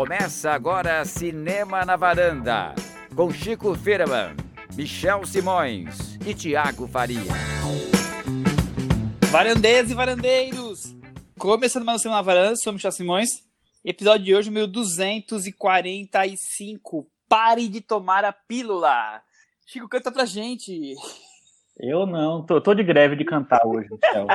Começa agora Cinema na Varanda, com Chico Firman, Michel Simões e Tiago Faria. Varandeiras e varandeiros! Começando mais um Cinema na Varanda, sou Michel Simões. Episódio de hoje, meu 245. Pare de tomar a pílula. Chico, canta pra gente. Eu não, tô, tô de greve de cantar hoje, Michel.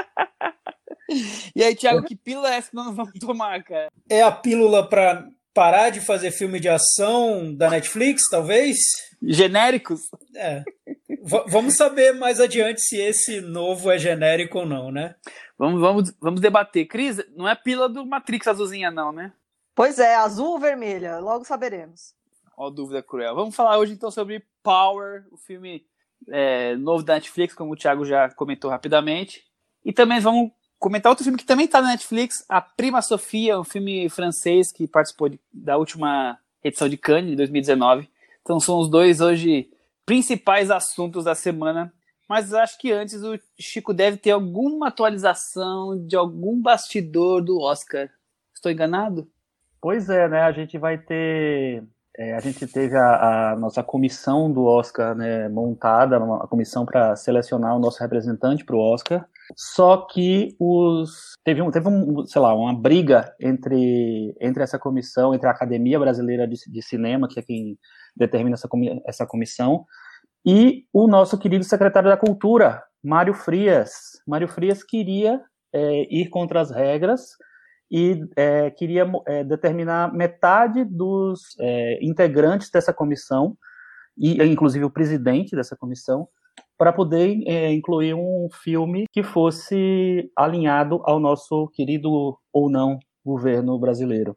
e aí, Thiago, que pílula é essa que nós vamos tomar, cara? É a pílula pra parar de fazer filme de ação da Netflix, talvez? Genéricos? É. V vamos saber mais adiante se esse novo é genérico ou não, né? Vamos, vamos, vamos debater. Cris, não é a pílula do Matrix azulzinha, não, né? Pois é, azul ou vermelha, logo saberemos. Ó, dúvida cruel. Vamos falar hoje então sobre Power, o filme é, novo da Netflix, como o Thiago já comentou rapidamente. E também vamos comentar outro filme que também está na Netflix, A Prima Sofia, um filme francês que participou de, da última edição de Cannes, de 2019. Então são os dois hoje principais assuntos da semana. Mas acho que antes o Chico deve ter alguma atualização de algum bastidor do Oscar. Estou enganado? Pois é, né? A gente vai ter é, a gente teve a, a, nossa comissão do Oscar né, montada, uma comissão para selecionar o nosso representante para o Oscar. Só que os teve um, teve um, sei lá, uma briga entre, entre essa comissão, entre a Academia Brasileira de, de Cinema, que é quem determina essa, essa comissão, e o nosso querido secretário da Cultura, Mário Frias. Mário Frias queria é, ir contra as regras e é, queria é, determinar metade dos é, integrantes dessa comissão, e inclusive o presidente dessa comissão, para poder é, incluir um filme que fosse alinhado ao nosso querido ou não governo brasileiro. O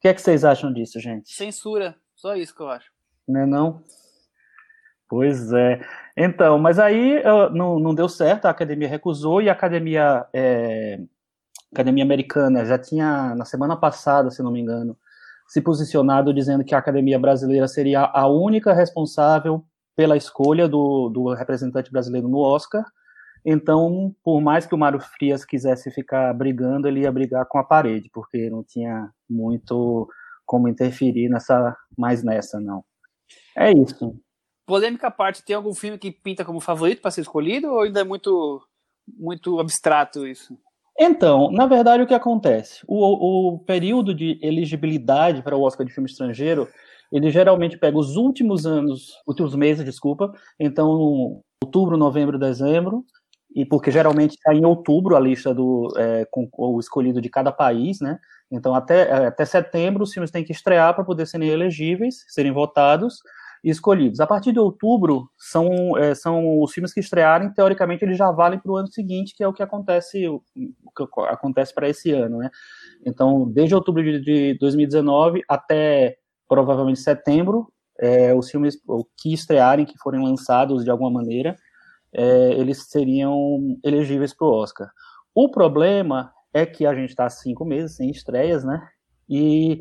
que é que vocês acham disso, gente? Censura, só isso que eu acho. Não é não? Pois é. Então, mas aí não, não deu certo, a academia recusou e a academia é, Academia Americana já tinha, na semana passada, se não me engano, se posicionado dizendo que a Academia Brasileira seria a única responsável pela escolha do, do representante brasileiro no Oscar. Então, por mais que o Mário Frias quisesse ficar brigando, ele ia brigar com a parede, porque não tinha muito como interferir nessa mais nessa, não. É isso. Polêmica à parte, tem algum filme que pinta como favorito para ser escolhido ou ainda é muito muito abstrato isso? Então, na verdade, o que acontece? O, o período de elegibilidade para o Oscar de filme estrangeiro, ele geralmente pega os últimos anos, últimos meses, desculpa, então outubro, novembro, dezembro, e porque geralmente está em outubro a lista do é, com o escolhido de cada país, né? Então até, é, até setembro os filmes têm que estrear para poder serem elegíveis, serem votados, escolhidos. A partir de outubro, são, é, são os filmes que estrearem, teoricamente, eles já valem para o ano seguinte, que é o que acontece, o, que acontece para esse ano, né? Então, desde outubro de, de 2019 até provavelmente setembro, é, os filmes que estrearem, que forem lançados de alguma maneira, é, eles seriam elegíveis para o Oscar. O problema é que a gente está cinco meses sem estreias, né? E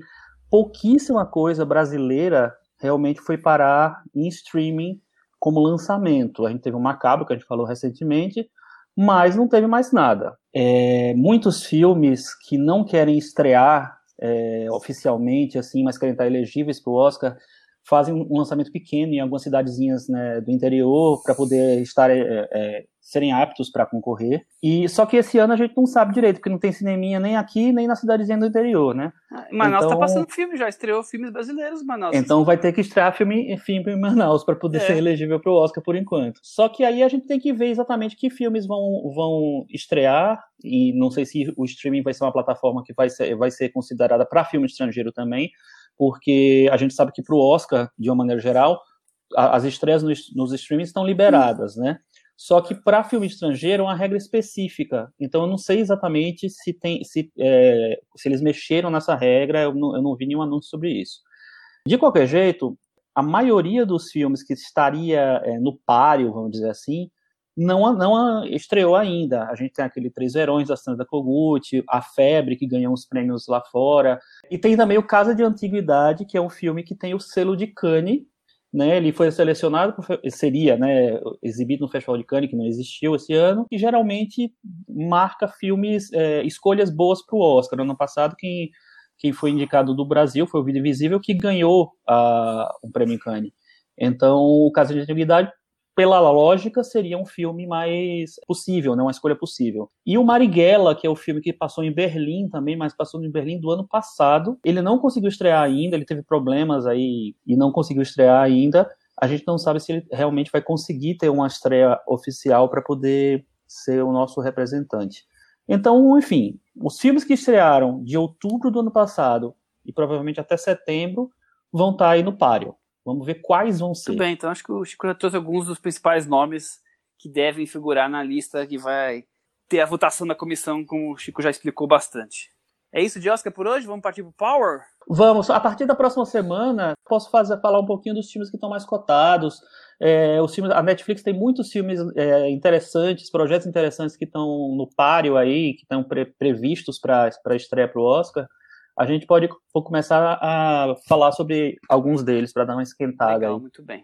pouquíssima coisa brasileira realmente foi parar em streaming como lançamento. A gente teve o Macabro, que a gente falou recentemente, mas não teve mais nada. É, muitos filmes que não querem estrear é, oficialmente, assim, mas querem estar elegíveis para o Oscar, fazem um lançamento pequeno em algumas cidadezinhas né, do interior para poder estar é, é, serem aptos para concorrer. E só que esse ano a gente não sabe direito, porque não tem cineminha nem aqui nem na cidadezinha do interior, né? Ah, Manaus tá então, passando filme, já estreou filmes brasileiros Manaus. Então vai ter que estrear filme, filme em Manaus para poder é. ser elegível para o Oscar por enquanto. Só que aí a gente tem que ver exatamente que filmes vão, vão estrear e não sei se o streaming vai ser uma plataforma que vai ser, vai ser considerada para filme estrangeiro também porque a gente sabe que para o Oscar, de uma maneira geral, as estreias nos, nos streamings estão liberadas, né? Só que para filme estrangeiro é uma regra específica. Então eu não sei exatamente se tem, se, é, se eles mexeram nessa regra. Eu não, eu não vi nenhum anúncio sobre isso. De qualquer jeito, a maioria dos filmes que estaria é, no páreo, vamos dizer assim, não, não estreou ainda. A gente tem aquele Três Verões da Sandra Kogut, A Febre, que ganhou uns prêmios lá fora. E tem também o Casa de Antiguidade, que é um filme que tem o selo de Cannes, né, ele foi selecionado, seria né, exibido no Festival de Cannes, que não existiu esse ano, e geralmente marca filmes, é, escolhas boas para o Oscar. No ano passado, quem, quem foi indicado do Brasil foi o Vida Invisível, que ganhou uh, um prêmio Cannes. Então, o Caso de Antiguidade, pela lógica, seria um filme mais possível, né, uma escolha possível. E o Marighella, que é o filme que passou em Berlim também, mas passou em Berlim do ano passado, ele não conseguiu estrear ainda, ele teve problemas aí e não conseguiu estrear ainda. A gente não sabe se ele realmente vai conseguir ter uma estreia oficial para poder ser o nosso representante. Então, enfim, os filmes que estrearam de outubro do ano passado e provavelmente até setembro vão estar tá aí no páreo. Vamos ver quais vão ser. Muito bem, então acho que o Chico já trouxe alguns dos principais nomes que devem figurar na lista que vai ter a votação da comissão, como o Chico já explicou bastante. É isso de Oscar por hoje? Vamos partir pro Power? Vamos. A partir da próxima semana, posso fazer, falar um pouquinho dos filmes que estão mais cotados. É, os filmes, a Netflix tem muitos filmes é, interessantes, projetos interessantes que estão no páreo aí, que estão pre, previstos para estreia para o Oscar a gente pode começar a falar sobre alguns deles para dar uma esquentada. Legal, aí. muito bem.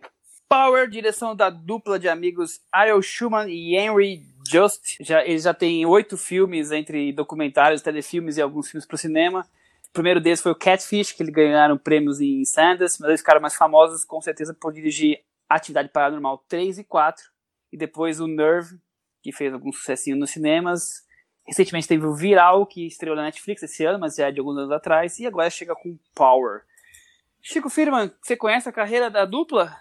Power, direção da dupla de amigos Ariel Schumann e Henry Just. Já, eles já têm oito filmes entre documentários, telefilmes e alguns filmes para o cinema. O primeiro deles foi o Catfish, que eles ganharam prêmios em Sundance, mas eles ficaram mais famosos com certeza por dirigir Atividade Paranormal 3 e 4. E depois o Nerve, que fez algum sucessinho nos cinemas. Recentemente teve o Viral, que estreou na Netflix esse ano, mas já é de alguns anos atrás, e agora chega com Power. Chico Firman, você conhece a carreira da dupla?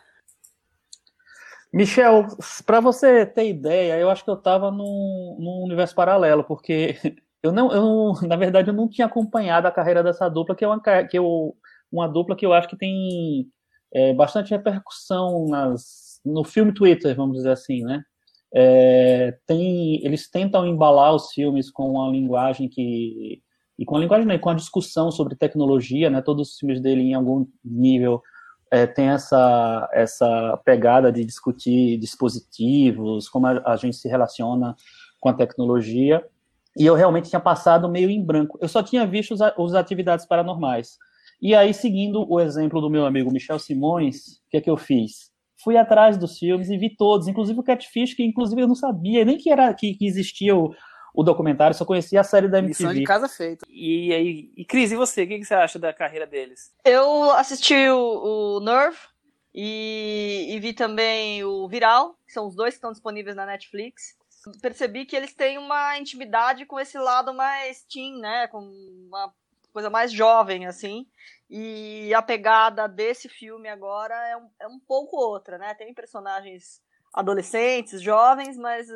Michel, para você ter ideia, eu acho que eu estava num, num, universo paralelo, porque eu não, eu, na verdade, eu não tinha acompanhado a carreira dessa dupla, que é uma, que eu, uma dupla que eu acho que tem é, bastante repercussão nas, no filme Twitter, vamos dizer assim, né? É, tem, eles tentam embalar os filmes com uma linguagem que e com a linguagem, né, com a discussão sobre tecnologia, né, todos os filmes dele em algum nível é, tem essa essa pegada de discutir dispositivos, como a, a, gente se relaciona com a tecnologia. E eu realmente tinha passado meio em branco. Eu só tinha visto os, os atividades paranormais. E aí, seguindo o exemplo do meu amigo Michel Simões, o que é que eu fiz? Fui atrás dos filmes e vi todos, inclusive o Catfish, que inclusive eu não sabia nem que era que, que existia o, o documentário, só conhecia a série da MTV. Missão de casa feita. E aí, e Cris, e você? O que, que você acha da carreira deles? Eu assisti o, o Nerve e, e vi também o Viral, que são os dois que estão disponíveis na Netflix. Percebi que eles têm uma intimidade com esse lado mais teen, né? Com uma coisa mais jovem, assim. E a pegada desse filme agora é um, é um pouco outra, né? Tem personagens adolescentes, jovens, mas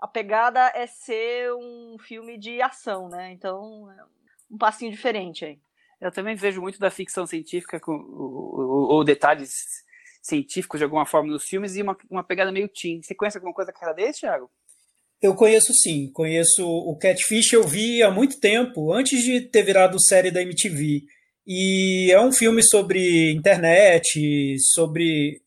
a pegada é ser um filme de ação, né? Então, é um passinho diferente aí. Eu também vejo muito da ficção científica com, ou, ou detalhes científicos de alguma forma nos filmes e uma, uma pegada meio teen. Você conhece alguma coisa da cara desse, Thiago? Eu conheço sim, conheço o Catfish, eu vi há muito tempo, antes de ter virado série da MTV. E é um filme sobre internet, sobre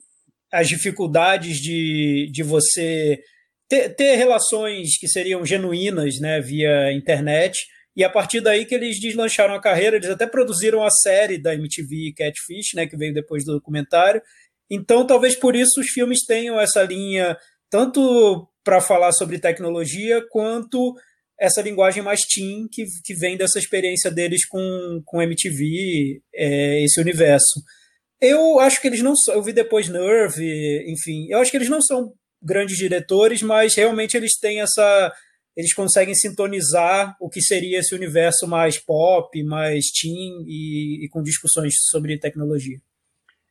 as dificuldades de, de você ter, ter relações que seriam genuínas né, via internet. E a partir daí que eles deslancharam a carreira, eles até produziram a série da MTV Catfish, né, que veio depois do documentário. Então, talvez por isso os filmes tenham essa linha, tanto para falar sobre tecnologia, quanto essa linguagem mais teen que, que vem dessa experiência deles com, com MTV, é, esse universo. Eu acho que eles não são. Eu vi depois Nerve, enfim. Eu acho que eles não são grandes diretores, mas realmente eles têm essa. Eles conseguem sintonizar o que seria esse universo mais pop, mais teen e, e com discussões sobre tecnologia.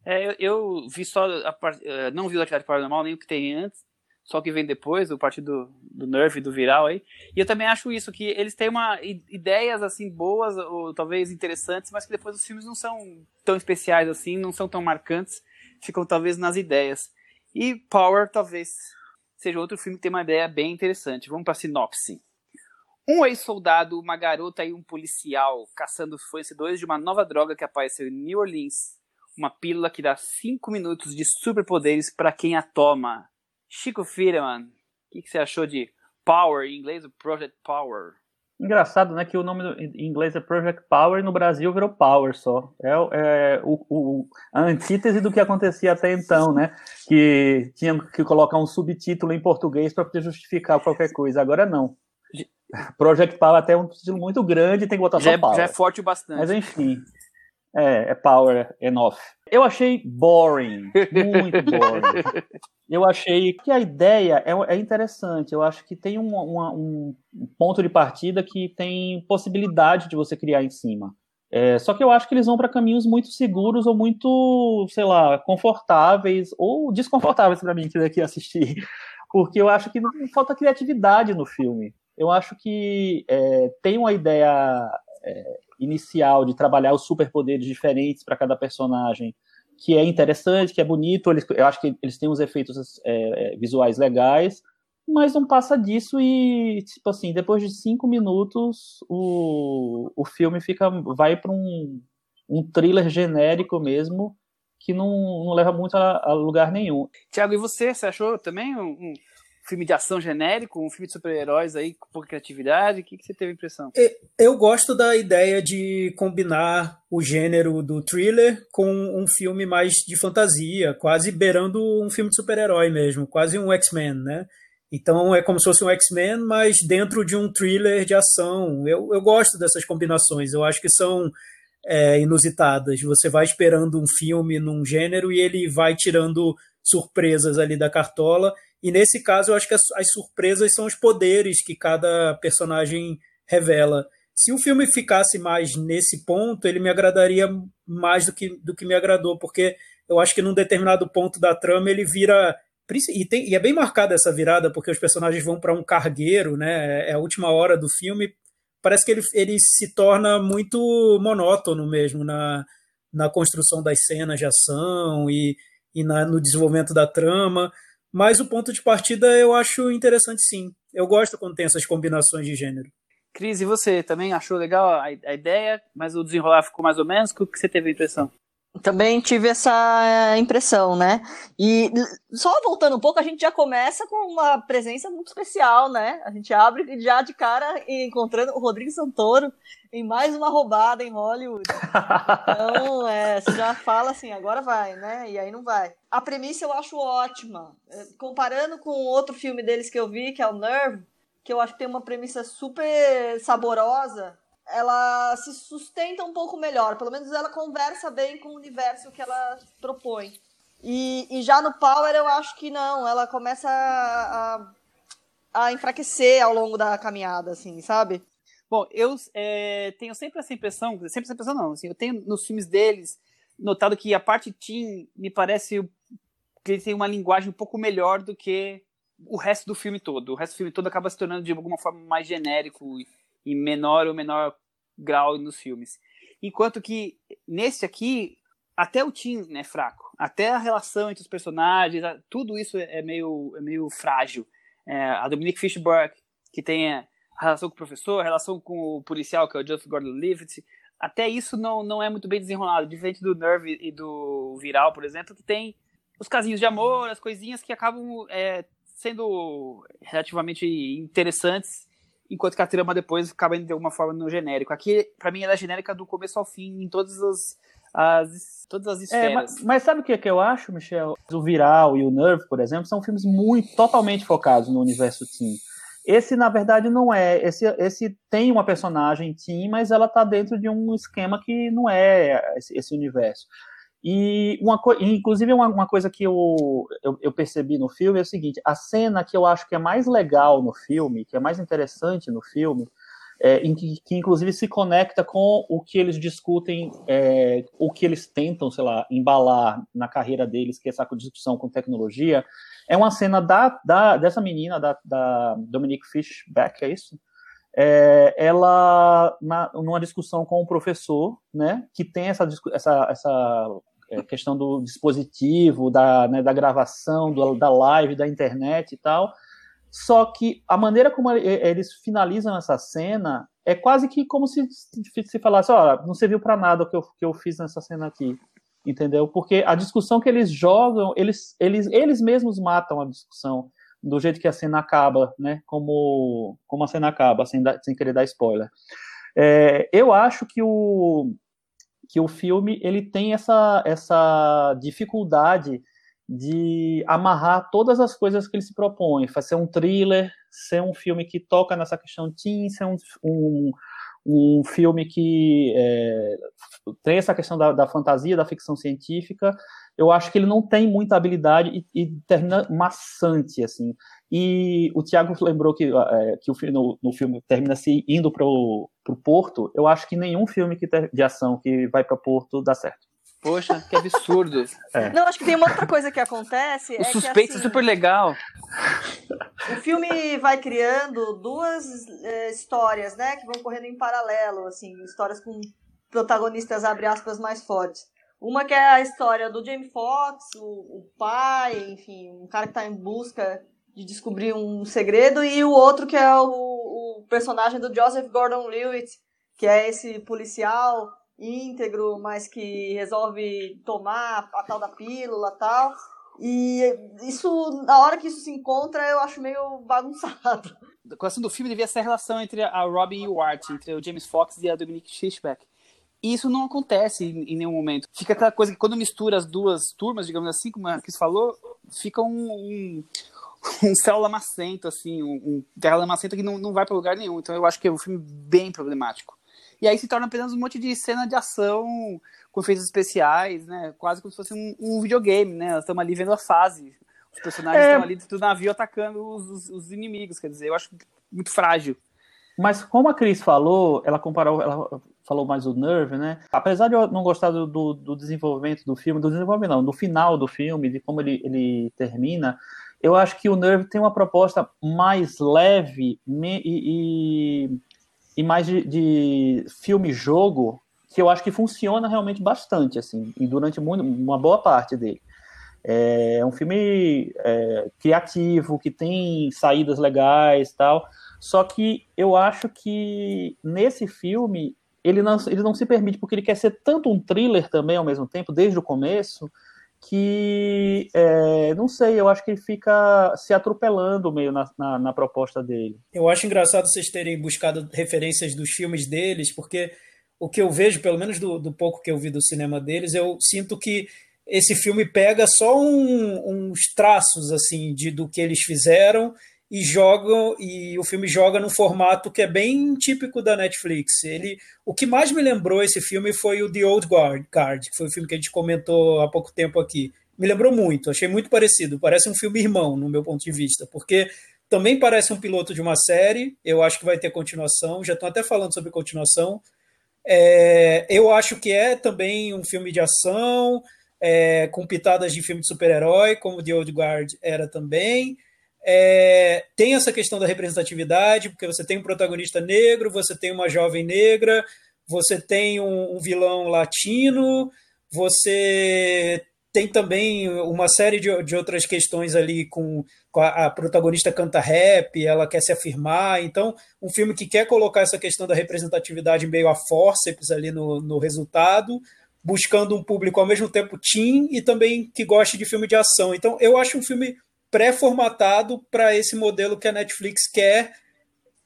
É, eu, eu, vi só. A, eh, não vi o Atividade Paranormal, nem o que tem antes só que vem depois, o partido do, Nerve, do Viral aí. E eu também acho isso, que eles têm uma, ideias assim boas, ou talvez interessantes, mas que depois os filmes não são tão especiais assim, não são tão marcantes, ficam talvez nas ideias. E Power talvez seja outro filme que tem uma ideia bem interessante. Vamos para a sinopse. Um ex-soldado, uma garota e um policial caçando fornecedores de uma nova droga que apareceu em New Orleans. Uma pílula que dá 5 minutos de superpoderes para quem a toma. Chico Firman, o que, que, você achou de Power, em inglês, Project Power? Engraçado, né, que o nome em inglês é Project Power e no Brasil virou Power só. É, é o, o, a antítese do que acontecia até então, né? Que tinha que colocar um subtítulo em português para poder justificar qualquer coisa. Agora não. Project Power até é um estilo muito grande, tem que botar já só Power. É, já é forte o bastante. Mas enfim, é, é Power enough. Eu achei boring, muito boring. Eu achei que a ideia é, é interessante. Eu acho que tem um, um, um, ponto de partida que tem possibilidade de você criar em cima. É, só que eu acho que eles vão para caminhos muito seguros ou muito, sei lá, confortáveis ou desconfortáveis para mim que daqui assistir, porque eu acho que falta criatividade no filme. Eu acho que é, tem uma ideia é, inicial de trabalhar os superpoderes diferentes para cada personagem, que é interessante, que é bonito. Eles, eu acho que eles têm uns efeitos é, é, visuais legais, mas não passa disso e, tipo assim, depois de cinco minutos, o, o filme fica vai para um, um thriller genérico mesmo, que não, não leva muito a, a lugar nenhum. Tiago, e você? Você achou também um, um filme de ação genérico, um filme de super-heróis aí com pouca criatividade? O que, que você teve a impressão? Eu gosto da ideia de combinar o gênero do thriller com um filme mais de fantasia, quase beirando um filme de super-herói mesmo, quase um X-Men, né? Então é como se fosse um X-Men, mas dentro de um thriller de ação. Eu, eu gosto dessas combinações, eu acho que são é, inusitadas. Você vai esperando um filme num gênero e ele vai tirando surpresas ali da cartola e nesse caso, eu acho que as, as surpresas são os poderes que cada personagem revela. Se o filme ficasse mais nesse ponto, ele me agradaria mais do que, do que me agradou, porque eu acho que num determinado ponto da trama ele vira. E, tem, e é bem marcada essa virada, porque os personagens vão para um cargueiro, né? É a última hora do filme. Parece que ele, ele se torna muito monótono mesmo na, na construção das cenas de ação e, e na, no desenvolvimento da trama. Mas o ponto de partida eu acho interessante sim. Eu gosto quando tem essas combinações de gênero. Cris, e você também achou legal a, a ideia, mas o desenrolar ficou mais ou menos? O que você teve a impressão? Também tive essa impressão, né? E só voltando um pouco, a gente já começa com uma presença muito especial, né? A gente abre já de cara encontrando o Rodrigo Santoro em mais uma roubada em Hollywood. Então, é, você já fala assim, agora vai, né? E aí não vai. A premissa eu acho ótima. É, comparando com outro filme deles que eu vi, que é o Nerve, que eu acho que tem uma premissa super saborosa ela se sustenta um pouco melhor. Pelo menos ela conversa bem com o universo que ela propõe. E, e já no Power eu acho que não, ela começa a, a, enfraquecer ao longo da caminhada, assim, sabe? Bom, eu é, tenho sempre essa impressão, sempre essa impressão não, assim, eu tenho nos filmes deles notado que a parte teen me parece que ele tem uma linguagem um pouco melhor do que o resto do filme todo. O resto do filme todo acaba se tornando de alguma forma mais genérico em menor ou menor grau nos filmes. Enquanto que nesse aqui, até o Tim é fraco. Até a relação entre os personagens, tudo isso é meio, é meio frágil. É, a Dominique Fishburne, que tem a relação com o professor, a relação com o policial, que é o Joseph Gordon-Levitt, até isso não, não é muito bem desenrolado, diferente do Nerve e do Viral, por exemplo, que tem os casinhos de amor, as coisinhas que acabam é, sendo relativamente interessantes enquanto que a trama depois acaba indo de alguma forma no genérico. Aqui, para mim, ela é genérica do começo ao fim, em todas as, as todas as esferas. É, mas, mas, sabe o que, que eu acho, Michel? O Viral e o Nerve, por exemplo, são filmes muito, totalmente focados no universo teen. Esse, na verdade, não é. Esse, esse tem uma personagem teen, mas ela está dentro de um esquema que não é esse, esse universo. E, uma, inclusive, uma, uma coisa que eu, eu, eu, percebi no filme é o seguinte: a cena que eu acho que é mais legal no filme, que é mais interessante no filme, é, em que, que, inclusive se conecta com o que eles discutem, é, o que eles tentam, sei lá, embalar na carreira deles, que é essa discussão com tecnologia, é uma cena da, da dessa menina, da, da Dominique Fishback, é isso? É, ela, na, numa discussão com o professor, né, que tem essa, essa, essa é, questão do dispositivo, da, né, da gravação, do, da live, da internet e tal. Só que a maneira como eles finalizam essa cena é quase que como se, se falasse: ó, não serviu para nada o que eu, que eu fiz nessa cena aqui. Entendeu? Porque a discussão que eles jogam, eles, eles, eles mesmos matam a discussão do jeito que a cena acaba, né? Como, como a cena acaba, sem, dar, sem querer dar spoiler. É, eu acho que o, que o filme ele tem essa, essa dificuldade de amarrar todas as coisas que ele se propõe, fazer um thriller, ser um filme que toca nessa questão teen, ser um, um, um filme que é, tem essa questão da, da, fantasia, da ficção científica. Eu acho que ele não tem muita habilidade e, e termina maçante, assim. E o Tiago lembrou que, é, que o, no, no filme termina se indo para o porto. Eu acho que nenhum filme que ter, de ação que vai para Porto dá certo. Poxa, que absurdo. É. Não, acho que tem uma outra coisa que acontece. O é suspeito que, assim, é super legal. O filme vai criando duas é, histórias, né, que vão correndo em paralelo, assim, histórias com protagonistas, abre aspas, mais fortes. Uma que é a história do Jamie Foxx, o, o pai, enfim, um cara que está em busca de descobrir um segredo, e o outro que é o, o personagem do Joseph Gordon-Levitt, que é esse policial íntegro, mas que resolve tomar a tal da pílula tal. E isso, na hora que isso se encontra, eu acho meio bagunçado. A questão do filme devia ser a relação entre a Robin e o Art, entre o James Fox e a Dominique Fishback. E isso não acontece em, nenhum momento. Fica aquela coisa que quando mistura as duas turmas, digamos assim, como a Cris falou, fica um, um, um céu lamacento, assim, um, um terra lamacenta que não, não vai para lugar nenhum. Então eu acho que é um filme bem problemático. E aí se torna apenas um monte de cena de ação com efeitos especiais, né? Quase como se fosse um, um videogame, né? Nós estamos ali vendo a fase. Os personagens é... estão ali do navio atacando os, os, os, inimigos. Quer dizer, eu acho muito frágil. Mas como a Cris falou, ela comparou, ela falou mais do Nerve, né? Apesar de eu não gostar do, do, do desenvolvimento do filme, do desenvolvimento não, do final do filme, de como ele, ele termina, eu acho que o Nerve tem uma proposta mais leve e, e e mais de, de filme-jogo que eu acho que funciona realmente bastante, assim, e durante muito, uma boa parte dele. É um filme é, criativo, que tem saídas legais tal, só que eu acho que nesse filme ele não, ele não se permite, porque ele quer ser tanto um thriller também ao mesmo tempo, desde o começo, que, é, não sei, eu acho que ele fica se atropelando meio na, na, na, proposta dele. Eu acho engraçado vocês terem buscado referências dos filmes deles, porque o que eu vejo, pelo menos do, do pouco que eu vi do cinema deles, eu sinto que esse filme pega só um, uns traços assim de do que eles fizeram e jogam e o filme joga num formato que é bem típico da Netflix. Ele, o que mais me lembrou esse filme foi o The Old Guard, Card, que foi o filme que a gente comentou há pouco tempo aqui. Me lembrou muito, achei muito parecido. Parece um filme irmão, no meu ponto de vista, porque também parece um piloto de uma série. Eu acho que vai ter continuação. Já estão até falando sobre continuação. É, eu acho que é também um filme de ação, é, com pitadas de filme de super-herói, como The Old Guard era também. É, tem essa questão da representatividade, porque você tem um protagonista negro, você tem uma jovem negra, você tem um, um vilão latino, você tem também uma série de, de outras questões ali com, com a, a, protagonista canta rap, ela quer se afirmar. Então, um filme que quer colocar essa questão da representatividade meio a forceps ali no, no resultado, buscando um público ao mesmo tempo teen e também que goste de filme de ação. Então, eu acho um filme pré-formatado para esse modelo que a Netflix quer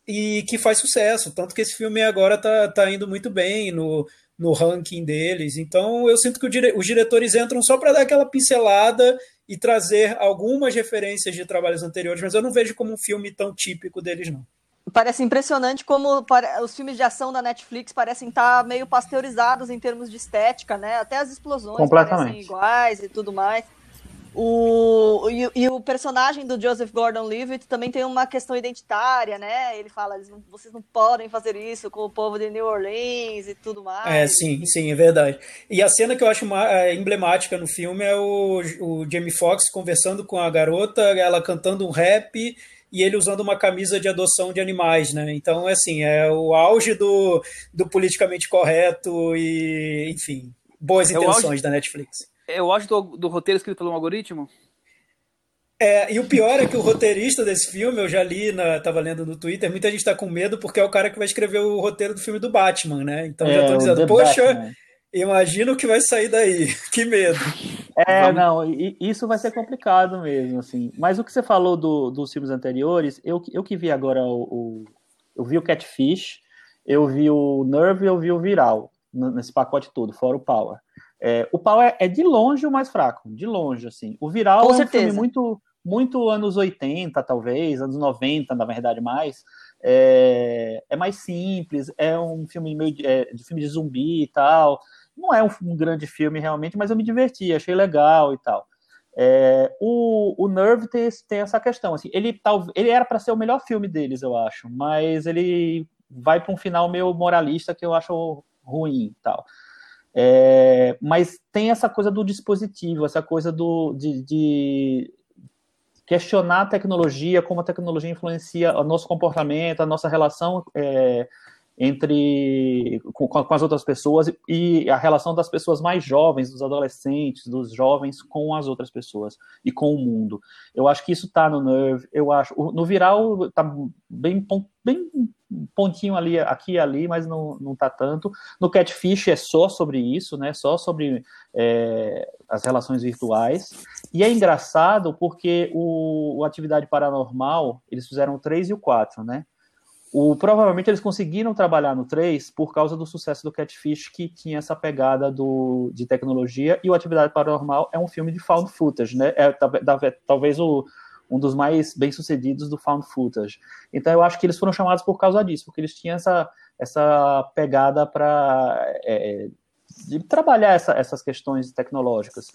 e que faz sucesso. Tanto que esse filme agora está tá indo muito bem no, no ranking deles. Então eu sinto que dire os diretores entram só para dar aquela pincelada e trazer algumas referências de trabalhos anteriores, mas eu não vejo como um filme tão típico deles, não. Parece impressionante como os filmes de ação da Netflix parecem estar tá meio pasteurizados em termos de estética, né? Até as explosões parecem iguais e tudo mais. O, e, e, o personagem do Joseph Gordon-Levitt também tem uma questão identitária, né? Ele fala, não, vocês não podem fazer isso com o povo de New Orleans e tudo mais. É, sim, sim, é verdade. E a cena que eu acho uma, é, emblemática no filme é o, o Jamie Foxx conversando com a garota, ela cantando um rap e ele usando uma camisa de adoção de animais, né? Então, assim, é o auge do, do politicamente correto e, enfim, boas é intenções da Netflix. É o auge do, do roteiro escrito pelo um algoritmo? É, e o pior é que o roteirista desse filme, eu já li, na, tava lendo no Twitter, muita gente tá com medo porque é o cara que vai escrever o roteiro do filme do Batman, né? Então é, já tô dizendo, poxa, Batman. imagina o que vai sair daí. que medo. É, Vamos... não, isso vai ser complicado mesmo, assim. Mas o que você falou do, dos filmes anteriores, eu, eu que vi agora o, o Eu vi o Catfish, eu vi o Nerve e eu vi o Viral, nesse pacote todo, fora o Power. É, o Power é de longe o mais fraco, de longe, assim. O Viral Com é um certeza. filme muito, muito anos 80, talvez, anos 90, na verdade, mais. É, é mais simples, é um filme meio de, é, de filme de zumbi e tal. Não é um, um grande filme realmente, mas eu me diverti, achei legal e tal. É, o, o Nerve tem, tem, essa questão, assim, ele, tal, ele era para ser o melhor filme deles, eu acho, mas ele vai para um final meio moralista que eu acho ruim tal. É, mas tem essa coisa do dispositivo, essa coisa do, de, de, questionar a tecnologia, como a tecnologia influencia o nosso comportamento, a nossa relação é, entre com, com, as outras pessoas e a relação das pessoas mais jovens, dos adolescentes, dos jovens com as outras pessoas e com o mundo. Eu acho que isso está no Nerve, eu acho. No Viral está bem, bem pontinho ali, aqui e ali, mas não, não tá tanto. No Catfish é só sobre isso, né? Só sobre é, as relações virtuais. E é engraçado porque o, o Atividade Paranormal, eles fizeram o 3 e o 4, né? O, provavelmente eles conseguiram trabalhar no 3 por causa do sucesso do Catfish, que tinha essa pegada do, de tecnologia, e o Atividade Paranormal é um filme de found footage, né? É, talvez o, um dos mais bem-sucedidos do found footage. Então eu acho que eles foram chamados por causa disso, porque eles tinham essa, essa pegada para é, de trabalhar essa, essas questões tecnológicas.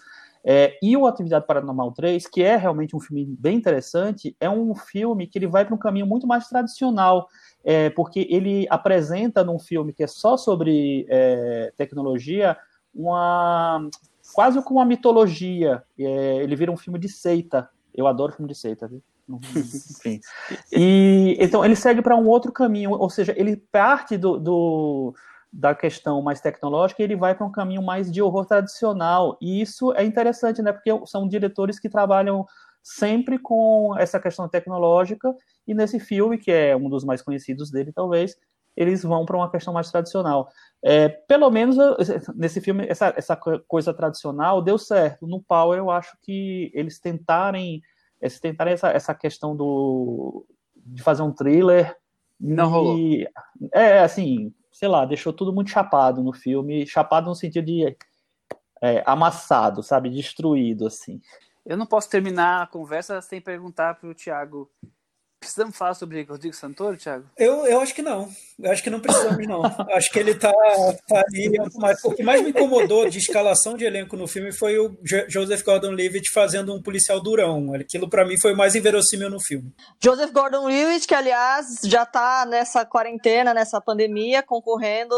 É, e o Atividade Paranormal 3, que é realmente um filme bem interessante, é um filme que ele vai para um caminho muito mais tradicional, é, porque ele apresenta num filme que é só sobre é, tecnologia uma quase como uma mitologia. É, ele vira um filme de seita. Eu adoro filme de seita, viu? Enfim. E então ele segue para um outro caminho, ou seja, ele parte do, do da questão mais tecnológica, ele vai para um caminho mais de horror tradicional. E isso é interessante, né? Porque são diretores que trabalham sempre com essa questão tecnológica, e nesse filme, que é um dos mais conhecidos dele, talvez, eles vão para uma questão mais tradicional. É, pelo menos nesse filme, essa, essa coisa tradicional deu certo. No Power, eu acho que eles tentarem, eles tentarem essa, essa questão do, de fazer um thriller. Não rolou. É, assim, sei lá, deixou tudo muito chapado no filme, chapado no sentido de é, amassado, sabe, destruído, assim. Eu não posso terminar a conversa sem perguntar para o Thiago Precisamos falar sobre Rodrigo Santoro, Thiago? Eu, eu acho que não. Eu acho que não precisamos, não. acho que ele tá, tá ali. O que mais me incomodou de escalação de elenco no filme foi o Joseph Gordon-Levitt fazendo um policial durão. Aquilo, para mim, foi o mais inverossímil no filme. Joseph Gordon-Levitt, que, aliás, já tá nessa quarentena, nessa pandemia, concorrendo,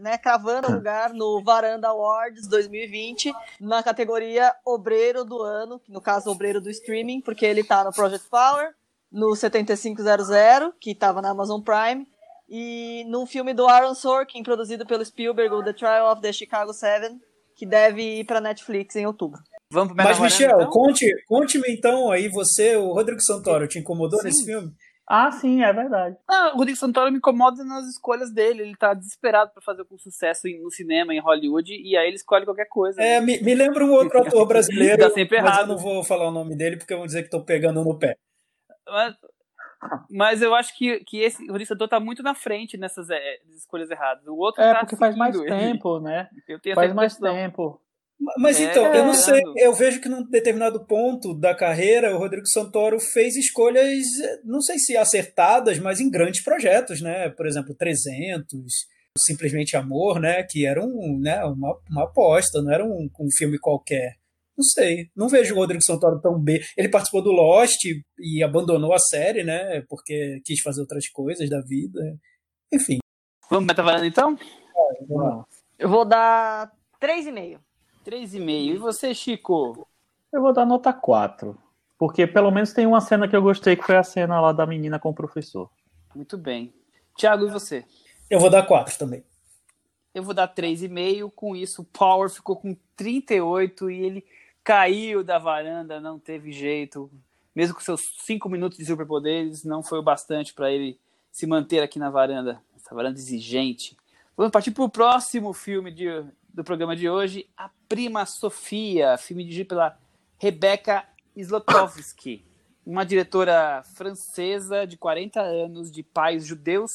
né, cravando lugar no Varanda Awards 2020, na categoria Obreiro do Ano, no caso, Obreiro do Streaming, porque ele tá no Project Power, no 7500, que estava na Amazon Prime, e num filme do Aaron Sorkin, produzido pelo Spielberg, o The Trial of the Chicago Seven, que deve ir para Netflix em outubro. Vamos Mas, Michel, então? conte, conte-me então aí, você, o Rodrigo Santoro, te incomodou sim. nesse filme? Ah, sim, é verdade. Ah, o Rodrigo Santoro me incomoda nas escolhas dele. Ele tá desesperado para fazer com sucesso no cinema, em Hollywood, e aí ele escolhe qualquer coisa. É, né? me, me lembra um outro ator brasileiro, tá sempre errado. mas eu não vou falar o nome dele porque vão dizer que estou pegando no pé. Mas, mas eu acho que, que esse o Rissador tá muito na frente nessas é, escolhas erradas. O outro é, tá porque faz mais tempo, né? faz mais tempo. Mas é, então, eu não sei, eu vejo que num determinado ponto da carreira o Rodrigo Santoro fez escolhas, não sei se acertadas, mas em grandes projetos, né? Por exemplo, 300, Simplesmente Amor, né? Que era um, né, uma, uma aposta, não era um, um filme qualquer. Não sei. Não vejo o Rodrigo Santoro tão bem. Ele participou do Lost e abandonou a série, né? Porque quis fazer outras coisas da vida. Enfim. Vamos metavarando então? É, Eu vou dar 3,5. 3,5. E você, Chico? Eu vou dar nota 4. Porque pelo menos tem uma cena que eu gostei, que foi a cena lá da menina com o professor. Muito bem. Tiago, e você? Eu vou dar 4 também. Eu vou dar 3,5. Com isso, o Power ficou com 38 e ele caiu da varanda, não teve jeito. Mesmo com seus cinco minutos de superpoderes, não foi o bastante para ele se manter aqui na varanda. Essa varanda exigente. Vamos partir para o próximo filme de, do programa de hoje, A Prima Sofia, filme dirigido pela Rebecca Slotowski, uma diretora francesa de 40 anos, de pais judeus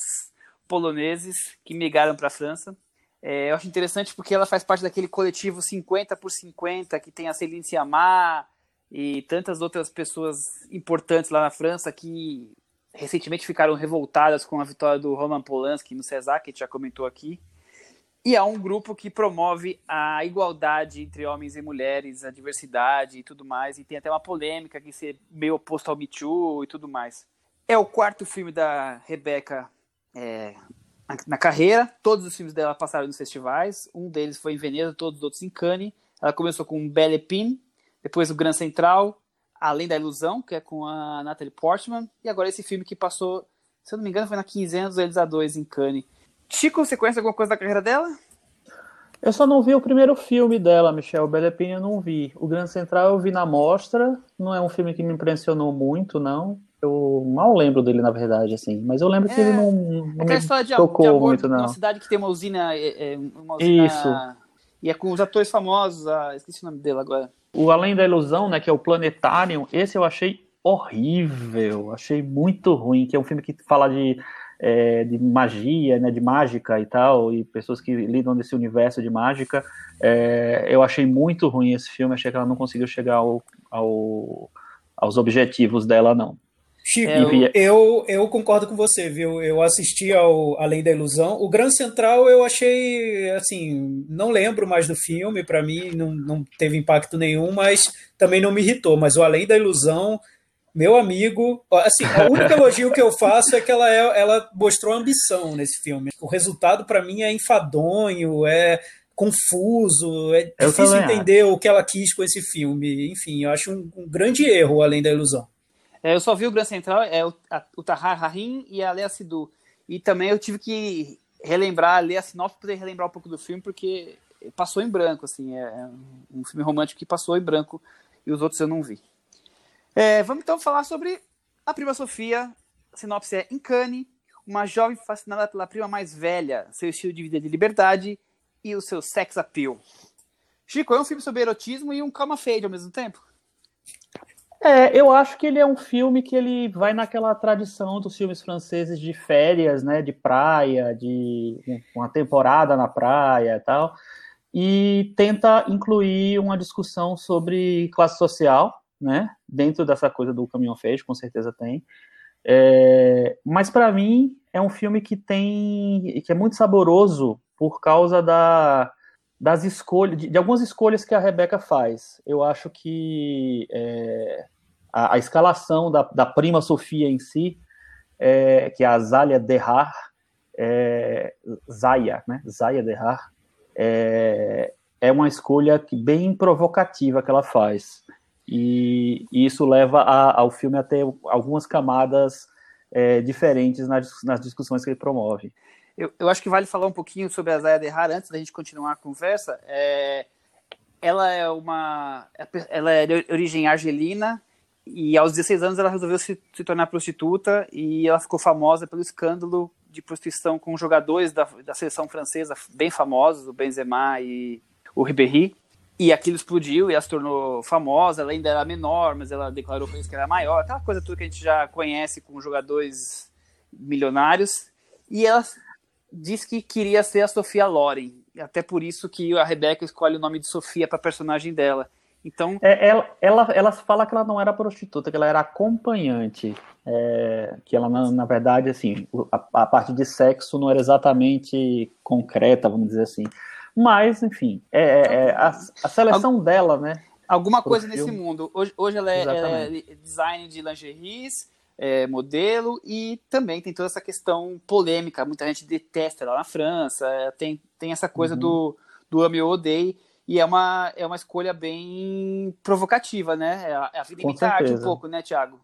poloneses que migraram para a França. É, eu acho interessante porque ela faz parte daquele coletivo 50 por 50 que tem a Céline Sciamma e tantas outras pessoas importantes lá na França que recentemente ficaram revoltadas com a vitória do Roman Polanski no César, que a gente já comentou aqui. E há um grupo que promove a igualdade entre homens e mulheres, a diversidade e tudo mais. E tem até uma polêmica que ser meio oposto ao Me Too e tudo mais. É o quarto filme da Rebecca é, na carreira. Todos os filmes dela passaram nos festivais. Um deles foi em Veneza, todos os outros em Cannes. Ela começou com Belle Épine, depois o Gran Central, Além da Ilusão, que é com a Natalie Portman. E agora esse filme que passou, se eu não me engano, foi na quinzena dos Eles A2 em Cannes. Chico, você conhece alguma coisa da carreira dela? Eu só não vi o primeiro filme dela, Michel Belepine, eu não vi. O Grande Central eu vi na mostra, não é um filme que me impressionou muito, não. Eu mal lembro dele, na verdade, assim. Mas eu lembro é, que ele não, não me história de, tocou de amor, muito, não. Uma cidade que tem uma usina... É, é, uma usina Isso. E é com os atores famosos, ah, esqueci o nome dele agora. O Além da Ilusão, né, que é o Planetário, esse eu achei horrível, achei muito ruim, que é um filme que fala de é, de magia, né, de mágica e tal, e pessoas que lidam nesse universo de mágica. É, eu achei muito ruim esse filme, achei que ela não conseguiu chegar ao, ao, aos objetivos dela, não. Chico, É, eu, eu concordo com você, viu? Eu assisti ao Além da Ilusão. O Gran Central eu achei, assim, não lembro mais do filme, para mim não, não teve impacto nenhum, mas também não me irritou. Mas o Além da Ilusão, meu amigo, assim, o único elogio que eu faço é que ela, é, ela mostrou ambição nesse filme. O resultado para mim é enfadonho, é confuso, é Eu difícil entender o que ela quis com esse filme. Enfim, eu acho um, um grande erro Além da Ilusão. É, eu só vi o Gran Central, é o, a, o Tahar Rahim e a Lea Sidhu. E também eu tive que relembrar, ler a sinopse para poder relembrar um pouco do filme, porque passou em branco, assim, é, é um filme romântico que passou em branco e os outros eu não vi. É, vamos então falar sobre a prima Sofia. A sinopse é em Cannes, uma jovem fascinada pela prima mais velha, seu estilo de vida de liberdade e o seu sex appeal. Chico, é um filme sobre erotismo e um calma fade ao mesmo tempo? É, eu acho que ele é um filme que ele vai naquela tradição dos filmes franceses de férias, né, de praia, de uma temporada na praia e tal, e tenta incluir uma discussão sobre classe social, né, dentro dessa coisa do caminhão fez, com certeza tem. É, mas para mim é um filme que tem, que é muito saboroso por causa da das escolhas, de, de, algumas escolhas que a Rebeca faz. Eu acho que é, a, a, escalação da, da, prima Sofia em si, é, que é a Zália Derrar, é, Zaya, né? Zaya Derrar, é, é uma escolha que, bem provocativa que ela faz. E, e isso leva a, ao filme a ter algumas camadas é, diferentes nas, nas discussões que ele promove. Eu, eu, acho que vale falar um pouquinho sobre a Zaya Derrar antes da gente continuar a conversa. É, ela é uma. Ela é de origem argelina e aos 16 anos ela resolveu se, se, tornar prostituta e ela ficou famosa pelo escândalo de prostituição com jogadores da, da seleção francesa bem famosos, o Benzema e o Ribéry. E aquilo explodiu e ela se tornou famosa. Ela ainda era menor, mas ela declarou que era maior. Aquela coisa tudo que a gente já conhece com jogadores milionários. E ela disse que queria ser a Sofia Loren. Até por isso que a Rebeca escolhe o nome de Sofia para personagem dela. Então, é, ela, ela, ela fala que ela não era prostituta, que ela era acompanhante. É, que ela, na, na, verdade, assim, a, a, parte de sexo não era exatamente concreta, vamos dizer assim. Mas, enfim, é, é, é a, a, seleção Alg dela, né? Alguma coisa filme. nesse mundo. Hoje, hoje ela, é, ela é design de lingeries, é, modelo e também tem toda essa questão polêmica. Muita gente detesta ela na França. É, tem, tem essa coisa uhum. do, do ame ou odeie. E é uma, é uma escolha bem provocativa, né? É a, é a vida imita arte um pouco, né, Thiago?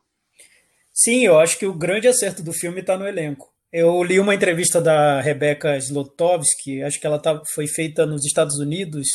Sim, eu acho que o grande acerto do filme está no elenco. Eu li uma entrevista da Rebecca Zlotowski, acho que ela tá, foi feita nos Estados Unidos,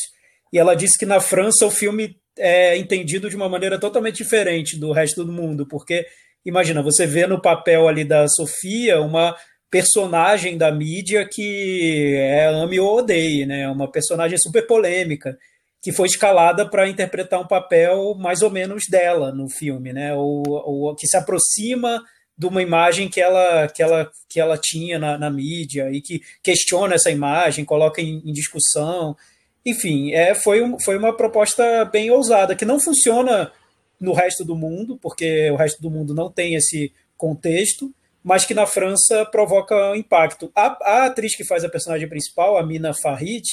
e ela disse que na França o filme é entendido de uma maneira totalmente diferente do resto do mundo, porque imagina, você vê no papel ali da Sofia uma personagem da mídia que é ame ou odeie, né? Uma personagem super polêmica que foi escalada para interpretar um papel mais ou menos dela no filme, né? Ou, ou que se aproxima de uma imagem que ela, que ela, que ela tinha na, na mídia e que questiona essa imagem, coloca em, em discussão. Enfim, é, foi, um, foi uma proposta bem ousada, que não funciona no resto do mundo, porque o resto do mundo não tem esse contexto, mas que na França provoca impacto. A, a atriz que faz a personagem principal, a Mina Farid,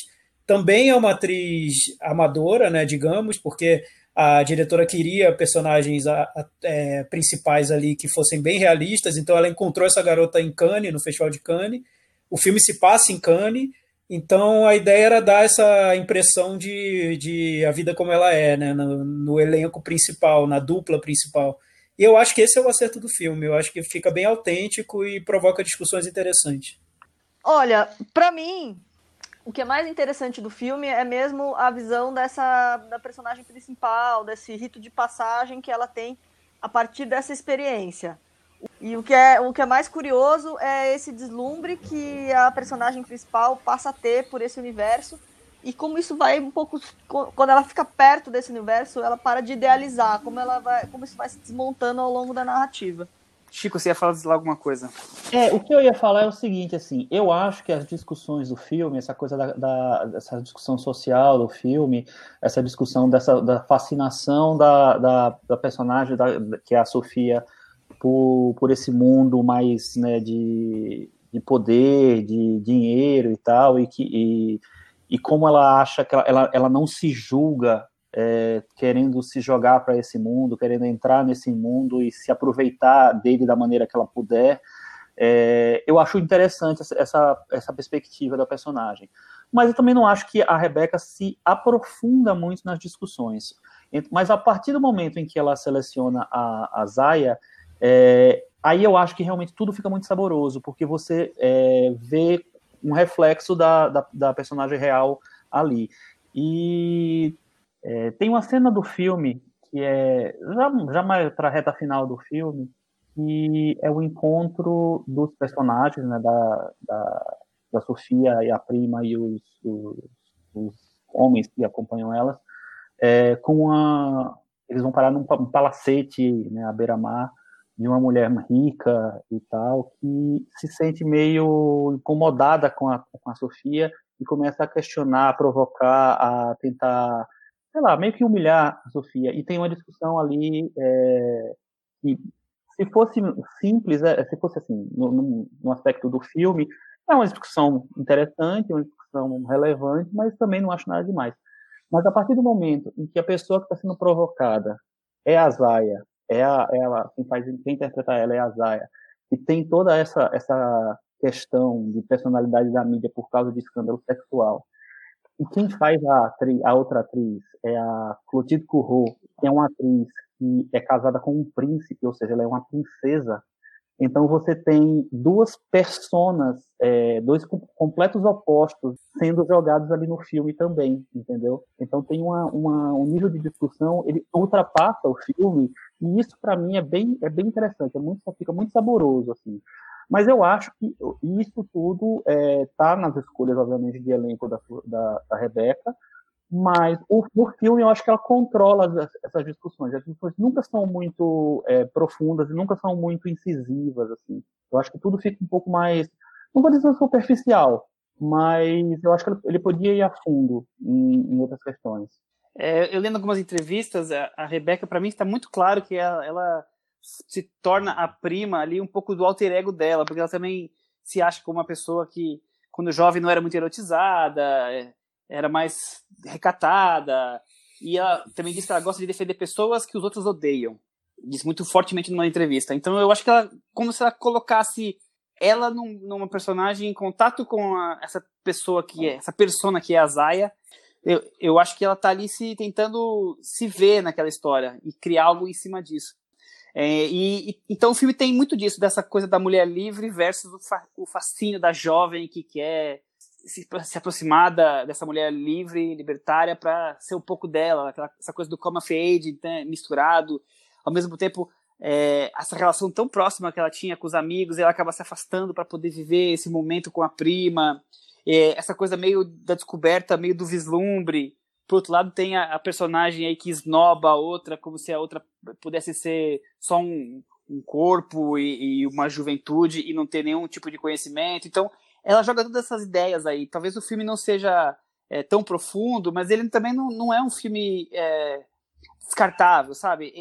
também é uma atriz amadora, né, digamos, porque a diretora queria personagens a, a, é, principais ali que fossem bem realistas, então ela encontrou essa garota em Cannes, no Festival de Cannes. O filme se passa em Cannes, então a ideia era dar essa impressão de, de a vida como ela é, né, no, no elenco principal, na dupla principal. E eu acho que esse é o acerto do filme. Eu acho que fica bem autêntico e provoca discussões interessantes. Olha, para mim, o que é mais interessante do filme é mesmo a visão dessa da personagem principal, desse rito de passagem que ela tem a partir dessa experiência. E o que é, o que é mais curioso é esse deslumbre que a personagem principal passa a ter por esse universo e como isso vai um pouco quando ela fica perto desse universo, ela para de idealizar, como ela vai, como isso vai se desmontando ao longo da narrativa. Chico, você ia falar alguma coisa? É, o que eu ia falar é o seguinte, assim, eu acho que as discussões do filme, essa coisa da, da essa discussão social do filme, essa discussão dessa da fascinação da, da, da personagem da, que é a Sofia por, por esse mundo mais né, de, de poder, de dinheiro e tal, e que e, e como ela acha que ela, ela, ela não se julga é, querendo se jogar para esse mundo, querendo entrar nesse mundo e se aproveitar dele da maneira que ela puder. É, eu acho interessante essa, essa perspectiva da personagem. Mas eu também não acho que a Rebeca se aprofunda muito nas discussões. Mas a partir do momento em que ela seleciona a, a Zaya, é, aí eu acho que realmente tudo fica muito saboroso, porque você é, vê um reflexo da, da, da personagem real ali. E é, tem uma cena do filme que é já, já mais para a reta final do filme que é o encontro dos personagens, né, da, da, da Sofia e a prima e os, os, os homens que acompanham elas, é, com a eles vão parar num palacete, né, à beira-mar, de uma mulher rica e tal, que se sente meio incomodada com a, com a Sofia e começa a questionar, a provocar, a tentar sei lá, meio que humilhar a Sofia. E tem uma discussão ali é, que, se fosse simples, é, se fosse assim, no, no, aspecto do filme, é uma discussão interessante, uma discussão relevante, mas também não acho nada demais. Mas a partir do momento em que a pessoa que está sendo provocada é a Zaya, é a, ela, quem faz, quem interpreta ela é a Zaya, e tem toda essa, essa questão de personalidade da mídia por causa de escândalo sexual, e quem faz a, a outra atriz é a Clotilde Courreau, que é uma atriz que é casada com um príncipe, ou seja, ela é uma princesa. Então você tem duas personas, é, dois completos opostos sendo jogados ali no filme também, entendeu? Então tem uma, uma, um nível de discussão, ele ultrapassa o filme e isso para mim é bem é bem interessante, é muito fica muito saboroso assim. Mas eu acho que isso tudo está é, tá nas escolhas, obviamente, de elenco da, da, da Rebeca, mas o, no filme eu acho que ela controla as, essas discussões. As discussões nunca são muito é, profundas e nunca são muito incisivas, assim. Eu acho que tudo fica um pouco mais, não vou dizer superficial, mas eu acho que ele podia ir a fundo em, em outras questões. É, eu lendo algumas entrevistas, a, a Rebeca, para mim, está muito claro que ela, ela se torna a prima ali um pouco do alter ego dela, porque ela também se acha como uma pessoa que, quando jovem, não era muito erotizada, é, era mais recatada, e ela também diz que ela gosta de defender pessoas que os outros odeiam. Diz muito fortemente numa entrevista. Então eu acho que ela, como se ela colocasse ela num, numa personagem em contato com a, essa pessoa que é, essa persona que é a Zaya, eu, eu acho que ela tá ali se tentando se ver naquela história e criar algo em cima disso. É, e, e, então o filme tem muito disso, dessa coisa da mulher livre versus o, fa, o fascínio da jovem que quer se, se aproximar da, dessa mulher livre, libertária, para ser um pouco dela, aquela, essa coisa do come of né, misturado, ao mesmo tempo é, essa relação tão próxima que ela tinha com os amigos, ela acaba se afastando para poder viver esse momento com a prima, é, essa coisa meio da descoberta, meio do vislumbre, por outro lado, tem a, a, personagem aí que esnoba a outra, como se a outra pudesse ser só um, um corpo e, e, uma juventude e não ter nenhum tipo de conhecimento. Então, ela joga todas essas ideias aí. Talvez o filme não seja é, tão profundo, mas ele também não, não é um filme é, descartável, sabe?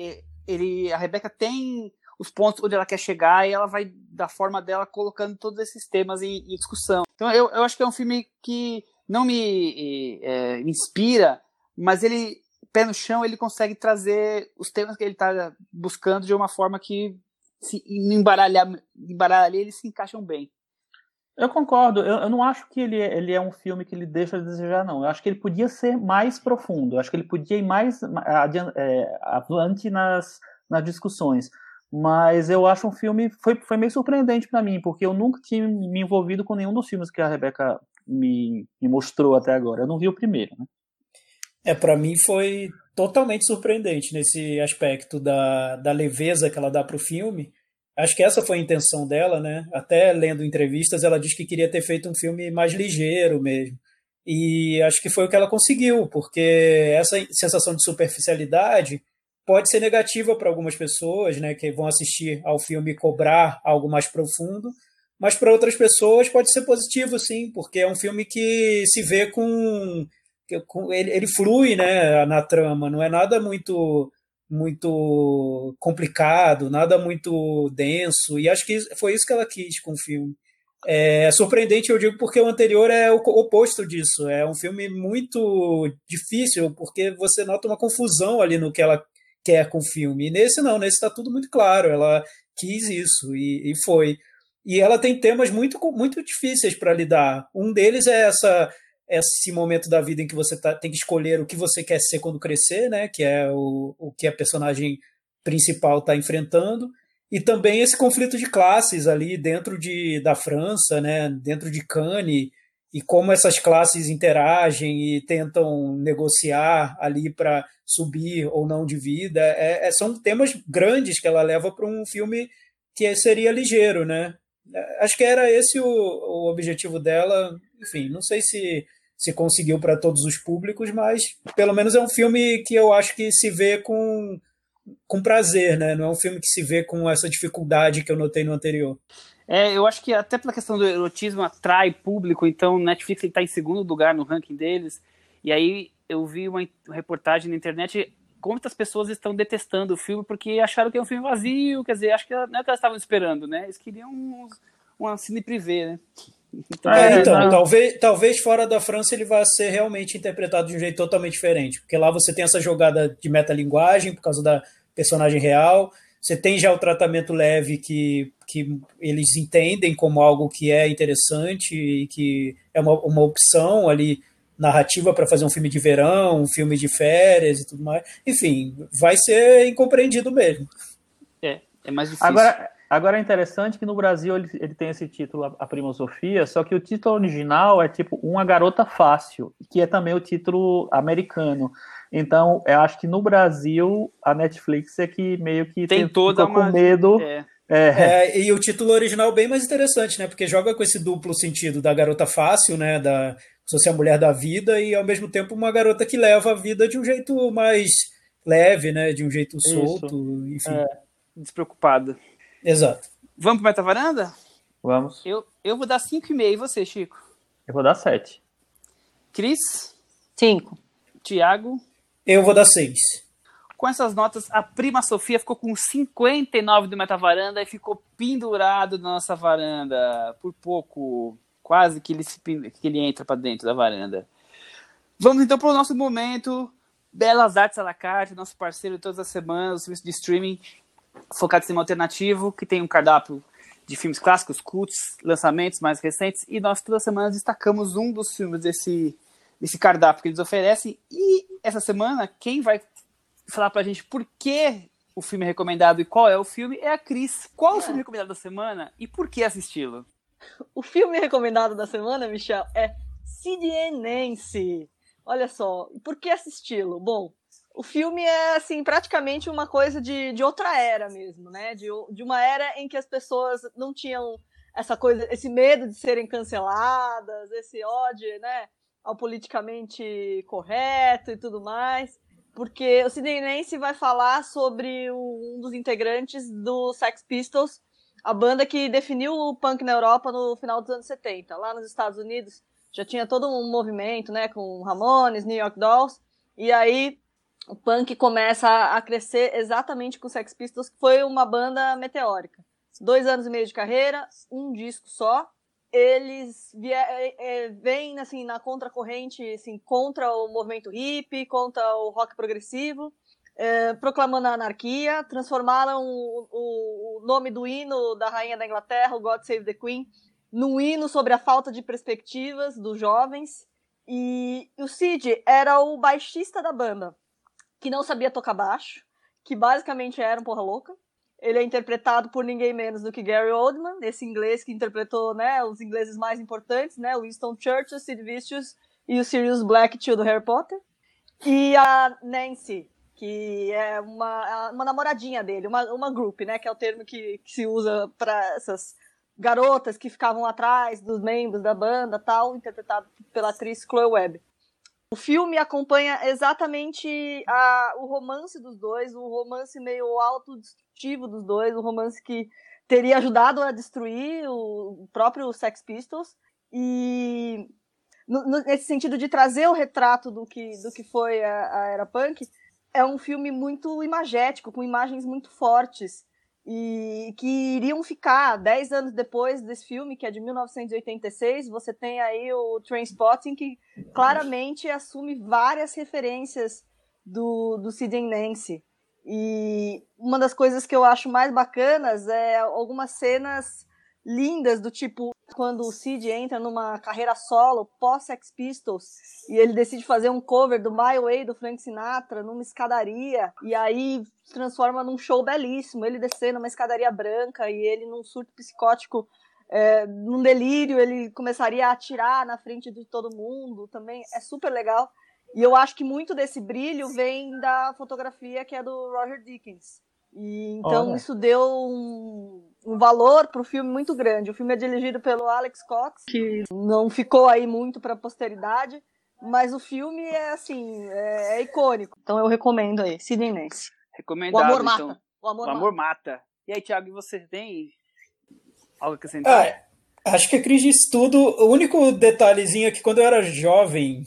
Ele, a Rebeca tem os pontos onde ela quer chegar e ela vai, da forma dela, colocando todos esses temas em, em discussão. Então, eu, eu acho que é um filme que não me é, inspira, mas ele, pé no chão, ele consegue trazer os temas que ele está buscando de uma forma que, se embaralhar, embaralhar eles se encaixam bem. Eu concordo. Eu, eu, não acho que ele, é, ele é um filme que ele deixa a desejar, não. Eu acho que ele podia ser mais profundo. Eu acho que ele podia ir mais adiante, é, adiante nas, nas discussões. Mas eu acho um filme. Foi, foi meio surpreendente para mim, porque eu nunca tinha me envolvido com nenhum dos filmes que a Rebeca me, me mostrou até agora. Eu não vi o primeiro, né? É, para mim foi totalmente surpreendente nesse aspecto da, da leveza que ela dá para o filme Acho que essa foi a intenção dela, né? Até lendo entrevistas, ela diz que queria ter feito um filme mais ligeiro mesmo. E acho que foi o que ela conseguiu, porque essa sensação de superficialidade pode ser negativa para algumas pessoas, né, que vão assistir ao filme e cobrar algo mais profundo, mas para outras pessoas pode ser positivo, sim, porque é um filme que se vê com, com ele, ele flui, né, na trama, não é nada muito muito complicado, nada muito denso, e acho que foi isso que ela quis com o filme. É surpreendente, eu digo, porque o anterior é o oposto disso. É um filme muito difícil, porque você nota uma confusão ali no que ela quer com o filme. E nesse não, nesse está tudo muito claro. Ela quis isso e, e foi. E ela tem temas muito, muito difíceis para lidar. Um deles é essa esse momento da vida em que você tá, tem que escolher o que você quer ser quando crescer, né? Que é o, o que a personagem principal está enfrentando. E também esse conflito de classes ali dentro de, da França, né? Dentro de Cannes e como essas classes interagem e tentam negociar ali para subir ou não de vida. É, é, são temas grandes que ela leva para um filme que seria ligeiro, né? Acho que era esse o, o objetivo dela. Enfim, não sei se se conseguiu para todos os públicos, mas pelo menos é um filme que eu acho que se vê com, com prazer, né? Não é um filme que se vê com essa dificuldade que eu notei no anterior. É, eu acho que até pela questão do erotismo atrai público, então Netflix está em segundo lugar no ranking deles. E aí eu vi uma reportagem na internet quantas pessoas estão detestando o filme porque acharam que é um filme vazio, quer dizer, acho que não é o que elas estavam esperando, né? Eles queriam um, um cine privê, né? Então, é, então talvez, talvez fora da França ele vá ser realmente interpretado de um jeito totalmente diferente, porque lá você tem essa jogada de metalinguagem por causa da personagem real, você tem já o tratamento leve que, que eles entendem como algo que é interessante e que é uma, uma opção ali narrativa para fazer um filme de verão, um filme de férias e tudo mais. Enfim, vai ser incompreendido mesmo. É, é mais difícil. Agora, Agora é interessante que no Brasil ele, ele tem esse título, A Prima Sofia, só que o título original é tipo Uma Garota Fácil, que é também o título americano. Então, eu acho que no Brasil a Netflix é que meio que tem toda uma... com medo. É. É. É, e o título original bem mais interessante, né? Porque joga com esse duplo sentido da garota fácil, né? Da se fosse a mulher da vida e ao mesmo tempo uma garota que leva a vida de um jeito mais leve, né? De um jeito solto, Isso. enfim. É, despreocupada. Exato. Vamos pro Meta Varanda? Vamos. Eu, eu vou dar 5,5. E você, Chico? Eu vou dar 7. Cris? 5. Tiago? Eu vou dar 6. Com essas notas, a prima Sofia ficou com 59 do Meta Varanda e ficou pendurado na nossa varanda. Por pouco, quase que ele, se, que ele entra para dentro da varanda. Vamos então para o nosso momento. Belas Artes à la carte, nosso parceiro de todas as semanas, o serviço de streaming focado em cinema alternativo, que tem um cardápio de filmes clássicos, cultos, lançamentos mais recentes, e nós toda semana destacamos um dos filmes desse, desse cardápio que eles oferecem. E essa semana, quem vai falar pra gente por que o filme é recomendado e qual é o filme é a Cris. Qual é o filme recomendado da semana e por que assisti-lo? O filme recomendado da semana, Michel, é Sidienense. Olha só, por que assisti-lo? Bom, o filme é assim praticamente uma coisa de, de outra era mesmo, né? De, de uma era em que as pessoas não tinham essa coisa, esse medo de serem canceladas, esse ódio, né, ao politicamente correto e tudo mais. porque o Sidney vai falar sobre um dos integrantes do Sex Pistols, a banda que definiu o punk na Europa no final dos anos 70. Lá nos Estados Unidos já tinha todo um movimento, né, com Ramones, New York Dolls, e aí o punk começa a crescer exatamente com Sex Pistols, que foi uma banda meteórica. Dois anos e meio de carreira, um disco só, eles é, é, vêm assim na contracorrente, assim, contra o movimento hippie, contra o rock progressivo, é, proclamando a anarquia, transformaram o, o, o, nome do hino da rainha da Inglaterra, o God Save the Queen, num hino sobre a falta de perspectivas dos jovens. E o Sid era o baixista da banda, que não sabia tocar baixo, que basicamente era um porra louca. Ele é interpretado por ninguém menos do que Gary Oldman, esse inglês que interpretou né, os ingleses mais importantes, né, Winston Churchill, Sid Vicious e o Sirius Black, tio do Harry Potter. E a Nancy, que é uma, uma namoradinha dele, uma, uma group, né, que é o termo que, que se usa para essas garotas que ficavam atrás dos membros da banda, tal, interpretado pela atriz Chloe Webb. O filme acompanha exatamente a, o romance dos dois, o romance meio autodestrutivo dos dois, o romance que teria ajudado a destruir o próprio Sex Pistols. E no, no, nesse sentido de trazer o retrato do que, do que foi a, a era punk, é um filme muito imagético, com imagens muito fortes e que iriam ficar 10 anos depois desse filme, que é de 1986, você tem aí o Trainspotting, que claramente assume várias referências do, do Sid Nance. E uma das coisas que eu acho mais bacanas é algumas cenas lindas do tipo quando o Sid entra numa carreira solo pós Sex Pistols e ele decide fazer um cover do My Way do Frank Sinatra numa escadaria e aí transforma num show belíssimo, ele descendo uma escadaria branca e ele num surto psicótico é, num delírio, ele começaria a atirar na frente de todo mundo, também é super legal. E eu acho que muito desse brilho vem da fotografia que é do Roger Dickens. E então Olha. isso deu um, um valor para o filme muito grande. O filme é dirigido pelo Alex Cox, que não ficou aí muito para a posteridade, mas o filme é assim, é, é, icônico. Então eu recomendo aí, Sidney Nance. Recomendado, o amor mata. Então. O amor, o amor mata. mata. E aí, Thiago, você tem algo que acrescentar? Ah, acho que a Cris disse tudo. O único detalhezinho é que quando eu era jovem,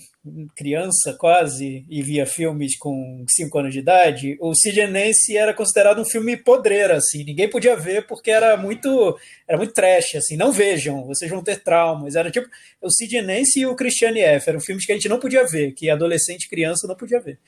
criança quase e via filmes com 5 anos de idade, o Sidnense era considerado um filme podreira, assim, ninguém podia ver porque era muito era muito trash, assim, não vejam, vocês vão ter traumas. Era tipo o Sidnense e o Christiane F, eram filmes que a gente não podia ver, que adolescente criança não podia ver.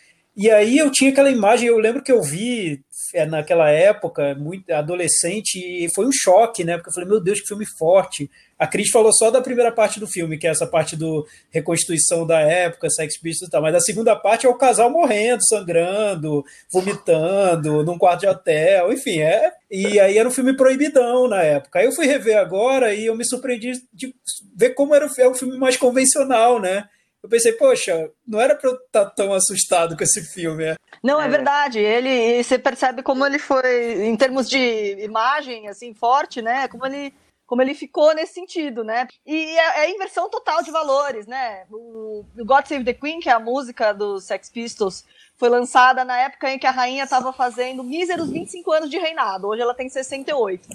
E aí eu tinha aquela imagem, eu lembro que eu vi é, naquela época, muito adolescente, e foi um choque, né? Porque eu falei, meu Deus, que filme forte. A Cris falou só da primeira parte do filme, que é essa parte do reconstituição da época, Sex Pistols e tal, mas a segunda parte é o casal morrendo, sangrando, vomitando, num quarto de hotel, enfim, é. E aí era um filme proibidão na época. Aí eu fui rever agora e eu me surpreendi de ver como era é um filme mais convencional, né? Eu pensei, poxa, não era para eu estar tá tão assustado com esse filme. É. Não, é, é verdade. Ele, você percebe como ele foi, em termos de imagem, assim, forte, né? Como ele, como ele ficou nesse sentido, né? E é, é inversão total de valores, né? O, o God Save the Queen, que é a música dos Sex Pistols, foi lançada na época em que a rainha estava fazendo míseros 25 anos de reinado. Hoje ela tem 68.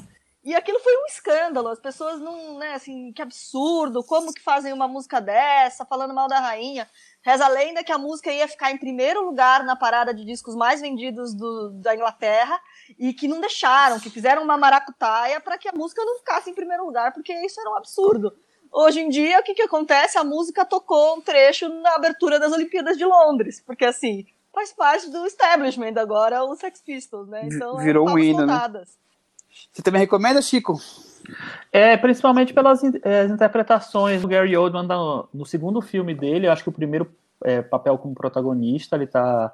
E aquilo foi um escândalo, as pessoas não, né, assim, que absurdo, como que fazem uma música dessa, falando mal da rainha. Reza a lenda que a música ia ficar em primeiro lugar na parada de discos mais vendidos do, da Inglaterra e que não deixaram, que fizeram uma maracutaia para que a música não ficasse em primeiro lugar, porque isso era um absurdo. Hoje em dia, o que, que acontece? A música tocou um trecho na abertura das Olimpíadas de Londres, porque assim, faz parte do establishment agora, os Sex Pistols, né? Então, Virou um hino, né? Você também recomenda, Chico? É, principalmente pelas é, interpretações do Gary Oldman no, no, segundo filme dele. Eu acho que o primeiro é, papel como protagonista, ele tá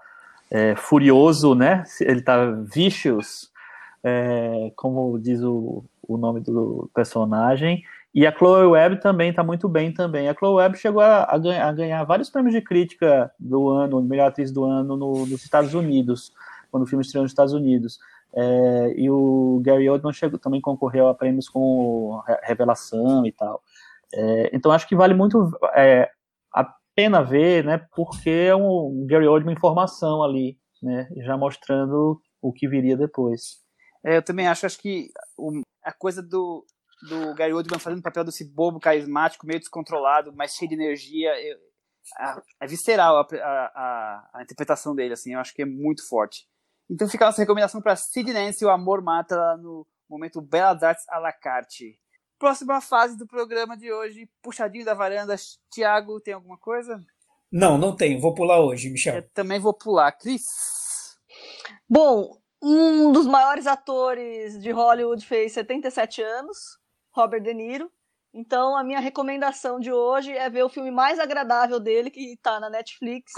é, furioso, né? Ele tá vicious, é, como diz o, o nome do personagem. E a Chloe Webb também está muito bem também. A Chloe Webb chegou a, a, ganhar, a, ganhar, vários prêmios de crítica do ano, melhor atriz do ano no, nos Estados Unidos, quando o filme estreou nos Estados Unidos. É, e o Gary Oldman chegou, também concorreu a prêmios com Revelação e tal. É, então acho que vale muito é, a, pena ver, né? Porque é um Gary Oldman em formação ali, né? Já mostrando o que viria depois. É, eu também acho, acho que o, a coisa do, do Gary Oldman fazendo o papel desse bobo carismático, meio descontrolado, mas cheio de energia, eu, é visceral a, a, a, interpretação dele, assim, eu acho que é muito forte. Então fica a nossa recomendação para Sid Nance, O Amor Mata, no momento Belas Artes à la carte. Próxima fase do programa de hoje, puxadinho da varanda. Tiago, tem alguma coisa? Não, não tenho. Vou pular hoje, Michel. Eu também vou pular. Cris? Bom, um dos maiores atores de Hollywood fez 77 anos, Robert De Niro. Então, a minha recomendação de hoje é ver o filme mais agradável dele, que está na Netflix,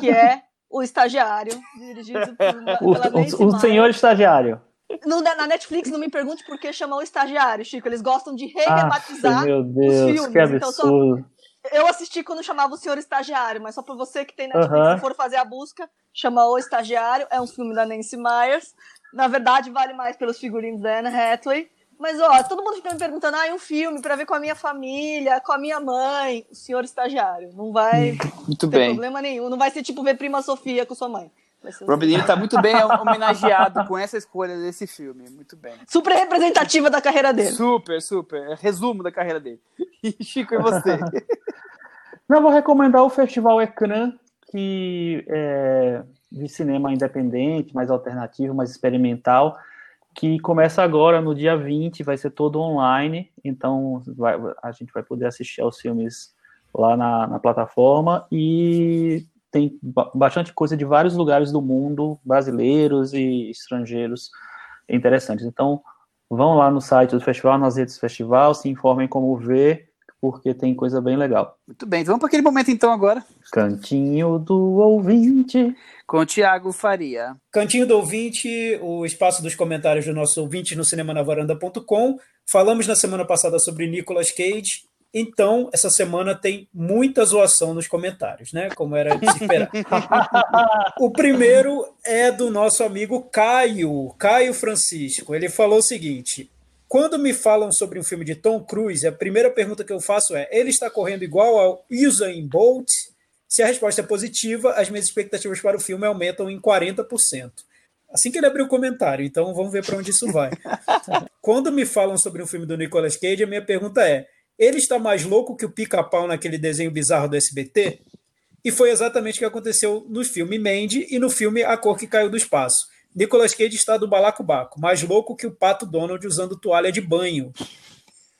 que é O Estagiário, dirigido por, o, o, o senhor estagiário. No, na Netflix, não me pergunte por que chamar o estagiário, Chico. Eles gostam de rebatizar ah, Deus, os filmes. Que absurdo. Então, só, eu assisti quando chamava o senhor estagiário, mas só para você que tem Netflix, uh -huh. se for fazer a busca, chama O Estagiário. É um filme da Nancy Myers. Na verdade, vale mais pelos figurinos da Anne Hathaway. Mas, ó, todo mundo fica me perguntando, ah, um filme para ver com a minha família, com a minha mãe, o senhor estagiário. Não vai Muito ter bem. problema nenhum. Não vai ser tipo ver Prima Sofia com sua mãe. Robin Williams está muito bem homenageado com essa escolha desse filme. Muito bem. Super representativa da carreira dele. Super, super. Resumo da carreira dele. E Chico, e você? Não, vou recomendar o Festival Ecrã, que é de cinema independente, mais alternativo, mais experimental, que começa agora no dia 20, vai ser todo online, então vai, a gente vai poder assistir aos filmes lá na, na plataforma. E tem bastante coisa de vários lugares do mundo, brasileiros e estrangeiros interessantes. Então, vão lá no site do festival, nas redes do festival, se informem como ver, porque tem coisa bem legal. Muito bem, vamos para aquele momento então agora. Cantinho do ouvinte. Com o Tiago Faria. Cantinho do ouvinte, o espaço dos comentários do nosso ouvinte no cinemanavaranda.com. Falamos na semana passada sobre Nicolas Cage então, essa semana tem muita zoação nos comentários, né? Como era de se esperar. o primeiro é do nosso amigo Caio, Caio Francisco. Ele falou o seguinte: quando me falam sobre um filme de Tom Cruise, a primeira pergunta que eu faço é: ele está correndo igual ao Usain Bolt? Se a resposta é positiva, as minhas expectativas para o filme aumentam em 40%. Assim que ele abriu o comentário, então vamos ver para onde isso vai. Quando me falam sobre um filme do Nicolas Cage, a minha pergunta é: ele está mais louco que o pica-pau naquele desenho bizarro do SBT? E foi exatamente o que aconteceu no filme Mandy e no filme A Cor que Caiu do Espaço. Nicolas Cage está do balacobaco, mais louco que o Pato Donald usando toalha de banho.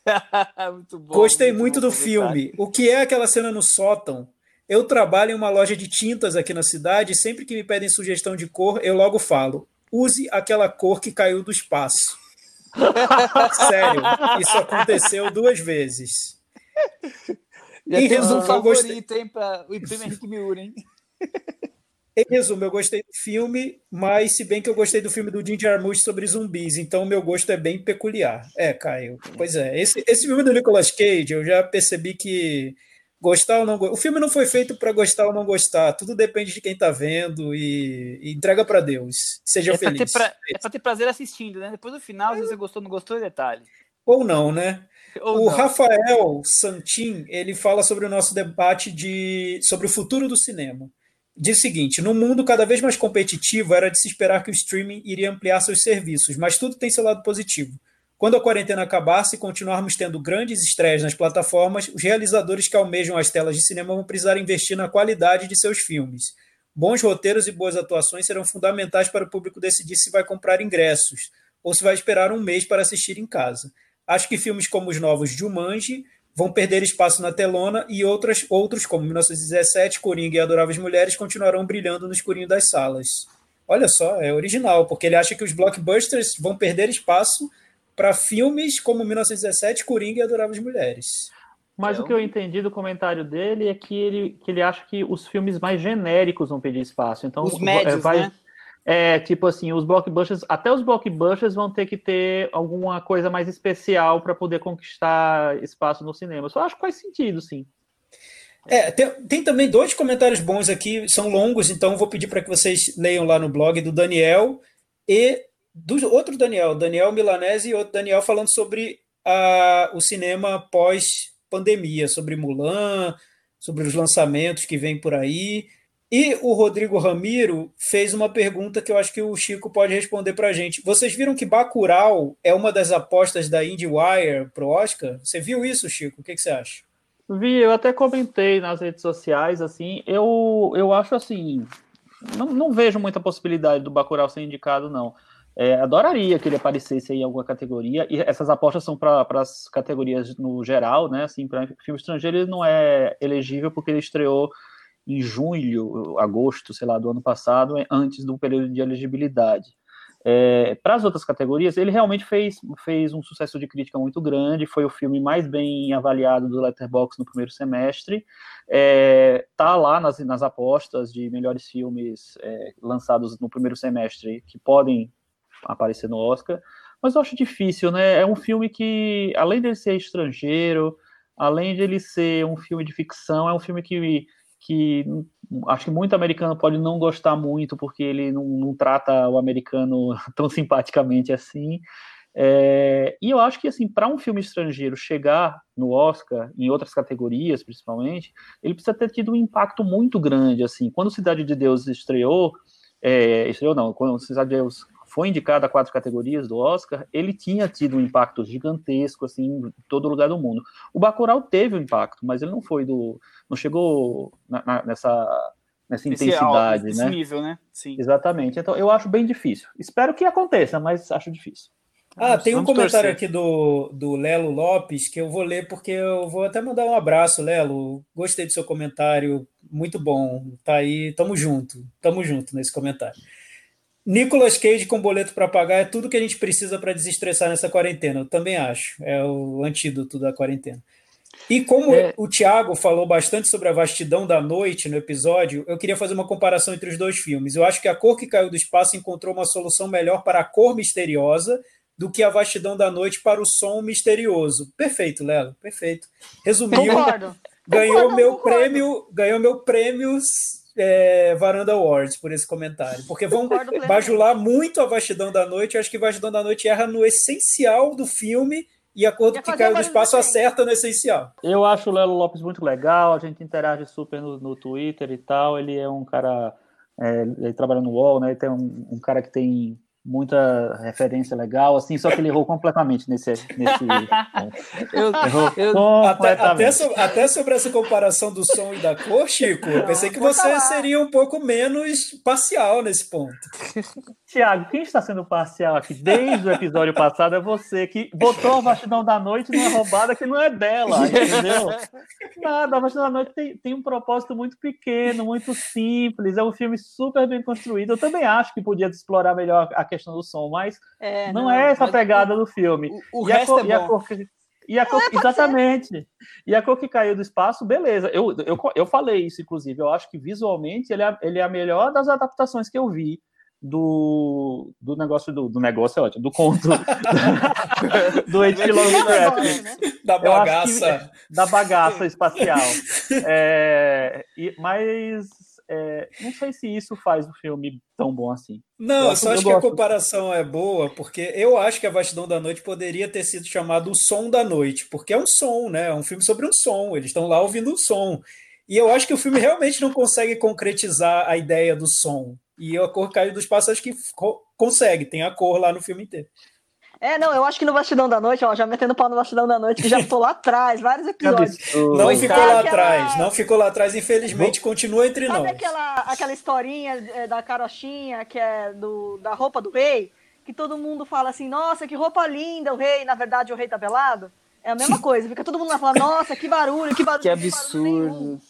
muito bom, Gostei muito, muito do filme. O que é aquela cena no sótão? Eu trabalho em uma loja de tintas aqui na cidade e sempre que me pedem sugestão de cor, eu logo falo: use aquela cor que caiu do espaço. Sério, isso aconteceu duas vezes. Já em resumo, um favorito, gostei... hein, para o Henrique Miura, hein? Em resumo, eu gostei do filme, mas se bem que eu gostei do filme do Jim Jarmusch sobre zumbis, então o meu gosto é bem peculiar. É, Caio, pois é. Esse, esse filme do Nicolas Cage, eu já percebi que gostar ou não O filme não foi feito para gostar ou não gostar, tudo depende de quem está vendo e, e entrega para Deus. Seja é feliz. Pra é para ter prazer assistindo, né? Depois do final, se você gostou ou não gostou, é detalhe. Ou não, né? Ou o não. Rafael Santin, ele fala sobre o nosso debate de sobre o futuro do cinema. Diz o seguinte: no mundo cada vez mais competitivo, era de se esperar que o streaming iria ampliar seus serviços, mas tudo tem seu lado positivo. Quando a quarentena acabar, se continuarmos tendo grandes estreias nas plataformas, os realizadores que almejam as telas de cinema vão precisar investir na qualidade de seus filmes. Bons roteiros e boas atuações serão fundamentais para o público decidir se vai comprar ingressos ou se vai esperar um mês para assistir em casa. Acho que filmes como os novos Jumanji vão perder espaço na telona e outras, outros, como 1917, Coringa e Adoráveis Mulheres, continuarão brilhando no escurinho das salas. Olha só, é original, porque ele acha que os blockbusters vão perder espaço para filmes como 1917, Coringa e Adoráveis Mulheres. Mas é o que eu entendi do comentário dele é que ele, que ele acha que os filmes mais genéricos vão pedir espaço. Então, os médios, vai, né? É, tipo assim, os blockbusters, até os blockbusters vão ter que ter alguma coisa mais especial para poder conquistar espaço no cinema. Eu só acho que faz sentido, sim. É, tem, tem, também dois comentários bons aqui, são longos, então vou pedir para que vocês leiam lá no blog do Daniel e do outro Daniel, Daniel Milanese e outro Daniel falando sobre a, o cinema pós-pandemia, sobre Mulan, sobre os lançamentos que vêm por aí. E o Rodrigo Ramiro fez uma pergunta que eu acho que o Chico pode responder para a gente. Vocês viram que Bacurau é uma das apostas da IndieWire para o Oscar? Você viu isso, Chico? O que, que você acha? Vi, eu até comentei nas redes sociais, assim, eu, eu acho assim, não, não vejo muita possibilidade do Bacurau ser indicado, não. É, adoraria que ele aparecesse em alguma categoria, e essas apostas são para as categorias no geral, né? Assim, para filme estrangeiro ele não é elegível porque ele estreou em junho, agosto, sei lá, do ano passado, antes do período de elegibilidade. É, para as outras categorias, ele realmente fez, fez um sucesso de crítica muito grande, foi o filme mais bem avaliado do Letterboxd no primeiro semestre, é, tá lá nas, nas apostas de melhores filmes é, lançados no primeiro semestre que podem aparecer no Oscar, mas eu acho difícil, né? É um filme que, além de ser estrangeiro, além de ele ser um filme de ficção, é um filme que que acho que muito americano pode não gostar muito, porque ele não, não trata o americano tão simpaticamente assim. É, e eu acho que, assim, para um filme estrangeiro chegar no Oscar, em outras categorias principalmente, ele precisa ter tido um impacto muito grande, assim. Quando Cidade de Deus estreou, é, estreou não, quando Cidade de Deus foi indicado a quatro categorias do Oscar, ele tinha tido um impacto gigantesco, assim, em todo lugar do mundo. O Bacurau teve um impacto, mas ele não foi do... não chegou na, na, nessa, nessa intensidade, né? né? nível, né? Sim. Exatamente. Então, eu acho bem difícil. Espero que aconteça, mas acho difícil. Ah, tem um Vamos comentário torcer. aqui do, do Lelo Lopes que eu vou ler porque eu vou até mandar um abraço, Lelo. Gostei do seu comentário, muito bom. Tá aí, tamo junto, tamo junto nesse comentário. Nicolas Cage com boleto para pagar é tudo que a gente precisa para desestressar nessa quarentena. Eu também acho. É o antídoto da quarentena. E como é. o Thiago falou bastante sobre a vastidão da noite no episódio, eu queria fazer uma comparação entre os dois filmes. Eu acho que A Cor que Caiu do Espaço encontrou uma solução melhor para a cor misteriosa do que a vastidão da noite para o som misterioso. Perfeito, Lelo, perfeito. Resumiu. Concordo. Ganhou Concordo, meu concordo. prêmio, ganhou meu prêmio é, Varanda Awards por esse comentário. Porque vão bajular muito a vastidão da noite. Eu acho que vastidão da noite erra no essencial do filme e a cor que caiu do barulho espaço acerta no essencial. Eu acho o Lelo Lopes muito legal, a gente interage super no, no Twitter e tal. Ele é um cara. é, ele trabalha no UOL, né? Ele tem um, um cara que tem muita referência legal, assim, só que ele errou completamente nesse. nesse Eu, errou eu- Até, completamente. até, so- até sobre essa comparação do som e da cor, Chico, eu pensei que você falar. seria um pouco menos parcial nesse ponto. Tiago, quem está sendo parcial aqui desde o episódio passado é você que botou a vastidão da noite numa roubada que não é dela, entendeu? Nada, a vastidão da noite tem, tem um propósito muito pequeno, muito simples, é um filme super bem construído. Eu também acho que podia explorar melhor a questão do som, mas É, não, é essa a mas pegada do filme. o, o E a resto cor- é e a bom. cor que- e a cor- exatamente. E a cor que caiu do espaço, beleza. Eu, eu, eu falei isso, inclusive. Eu acho que visualmente ele é, ele é a melhor das adaptações que eu vi do, do negócio do, do negócio é ótimo, do conto do H.P. Lovecraft, negócio, né? Da bagaça. da bagaça espacial. É, e- mas é, não sei se isso faz o filme tão bom assim. Não, Eu só acho- que a gosto. comparação é boa, porque eu acho que a Vastidão da Noite poderia ter sido chamado O Som da Noite, porque é um som, né? É um filme sobre um som, eles estão lá ouvindo um som. E eu acho que o filme realmente não consegue concretizar a ideia do som. E a cor caiu do espaço, acho que co- consegue, tem a cor lá no filme inteiro. É, não, eu acho que no Bastidão da Noite, ó, já metendo pau no Bastidão da Noite, que já tô lá atrás, vários episódios. Não ficou lá aquela- atrás, não ficou lá atrás, infelizmente, continua entre Sabe nós. aquela, aquela historinha é, da carochinha, que é do, da roupa do rei? Que todo mundo fala assim, nossa, que roupa linda o rei, na verdade o rei tá pelado? É a mesma coisa, fica todo mundo lá falando, nossa, que barulho, que barulho. Que barulho nenhum." absurdo. Que absurdo.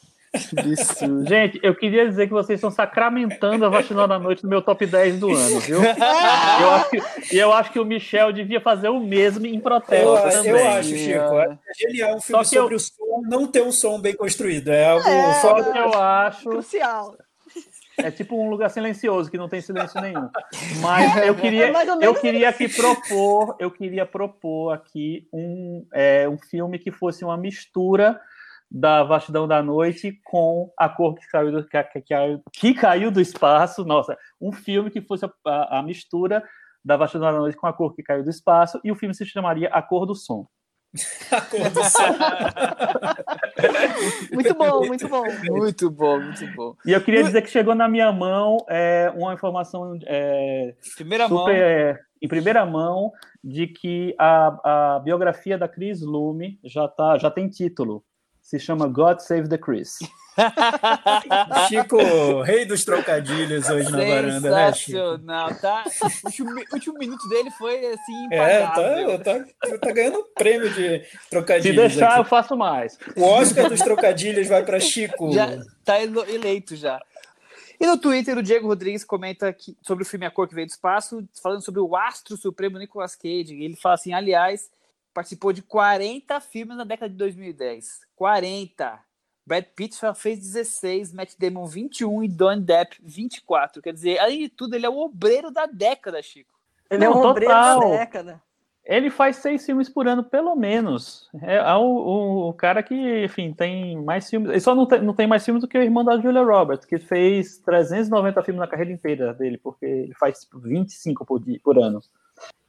Gente, eu queria dizer que vocês estão sacramentando a Vacilão da Noite no meu top 10 do ano, viu? Eu acho que, e eu acho que o Michel devia fazer o mesmo em Eu, protesto também. eu acho, Chico, É. é genial um filme Só que eu- sobre o som não ter um som bem construído. É algo É, que eu acho Crucial. é tipo um lugar silencioso que não tem silêncio nenhum. Mas eu queria, É eu queria aqui propor, eu queria propor aqui um, é, um filme que fosse uma mistura da Vastidão da Noite com a cor que caiu do, que, que, caiu- que caiu do espaço. Nossa, um filme que fosse a, a- a mistura da Vastidão da Noite com a cor que caiu do espaço e o filme se chamaria A Cor do Som. A cor do sol. Muito bom, muito bom. Muito bom, muito bom. E eu queria dizer que chegou na minha mão é, uma informação é, Primeira super, mão. é, em primeira mão de que a, a biografia da Chris Lume já, tá, já tem título. Se chama God Save the Chris. Chico, rei dos trocadilhos hoje na varanda, né, Chico? Sensacional, tá? O último, último minuto dele foi assim, É, impagável. tá, tá, tá ganhando prêmio de Se trocadilhos. deixar, eu aqui. faço mais. O Oscar dos trocadilhos vai para Chico. Já tá eleito já. E no Twitter, o Diego Rodrigues comenta que, sobre o filme A Cor que Veio do Espaço, falando sobre o astro supremo Nicolas Cage. Ele fala assim, aliás, participou de 40 filmes na década de 2010. 40! Brad Pitt só fez 16, Matt Damon 21 e Don Depp 24. Quer dizer, além de tudo, ele é o obreiro da década, Chico. Ele é Não, um obreiro da total. década. Ele faz seis filmes por ano, pelo menos. É, é o, o, o cara que, enfim, tem mais filmes. Ele só não tem, não tem mais filmes do que o irmão da Julia Roberts, que fez 390 filmes na carreira inteira dele, porque ele faz tipo, 25 por, dia, por ano.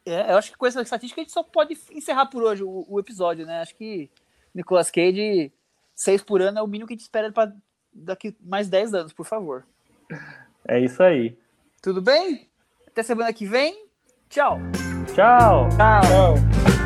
É, eu acho que com essa estatística a gente só pode encerrar por hoje o, o episódio, né? Acho que Nicolas Cage, seis por ano é o mínimo que a gente espera para daqui mais 10 anos, por favor. É isso aí. Tudo bem? Até semana que vem. Tchau. Tchau! Tchau.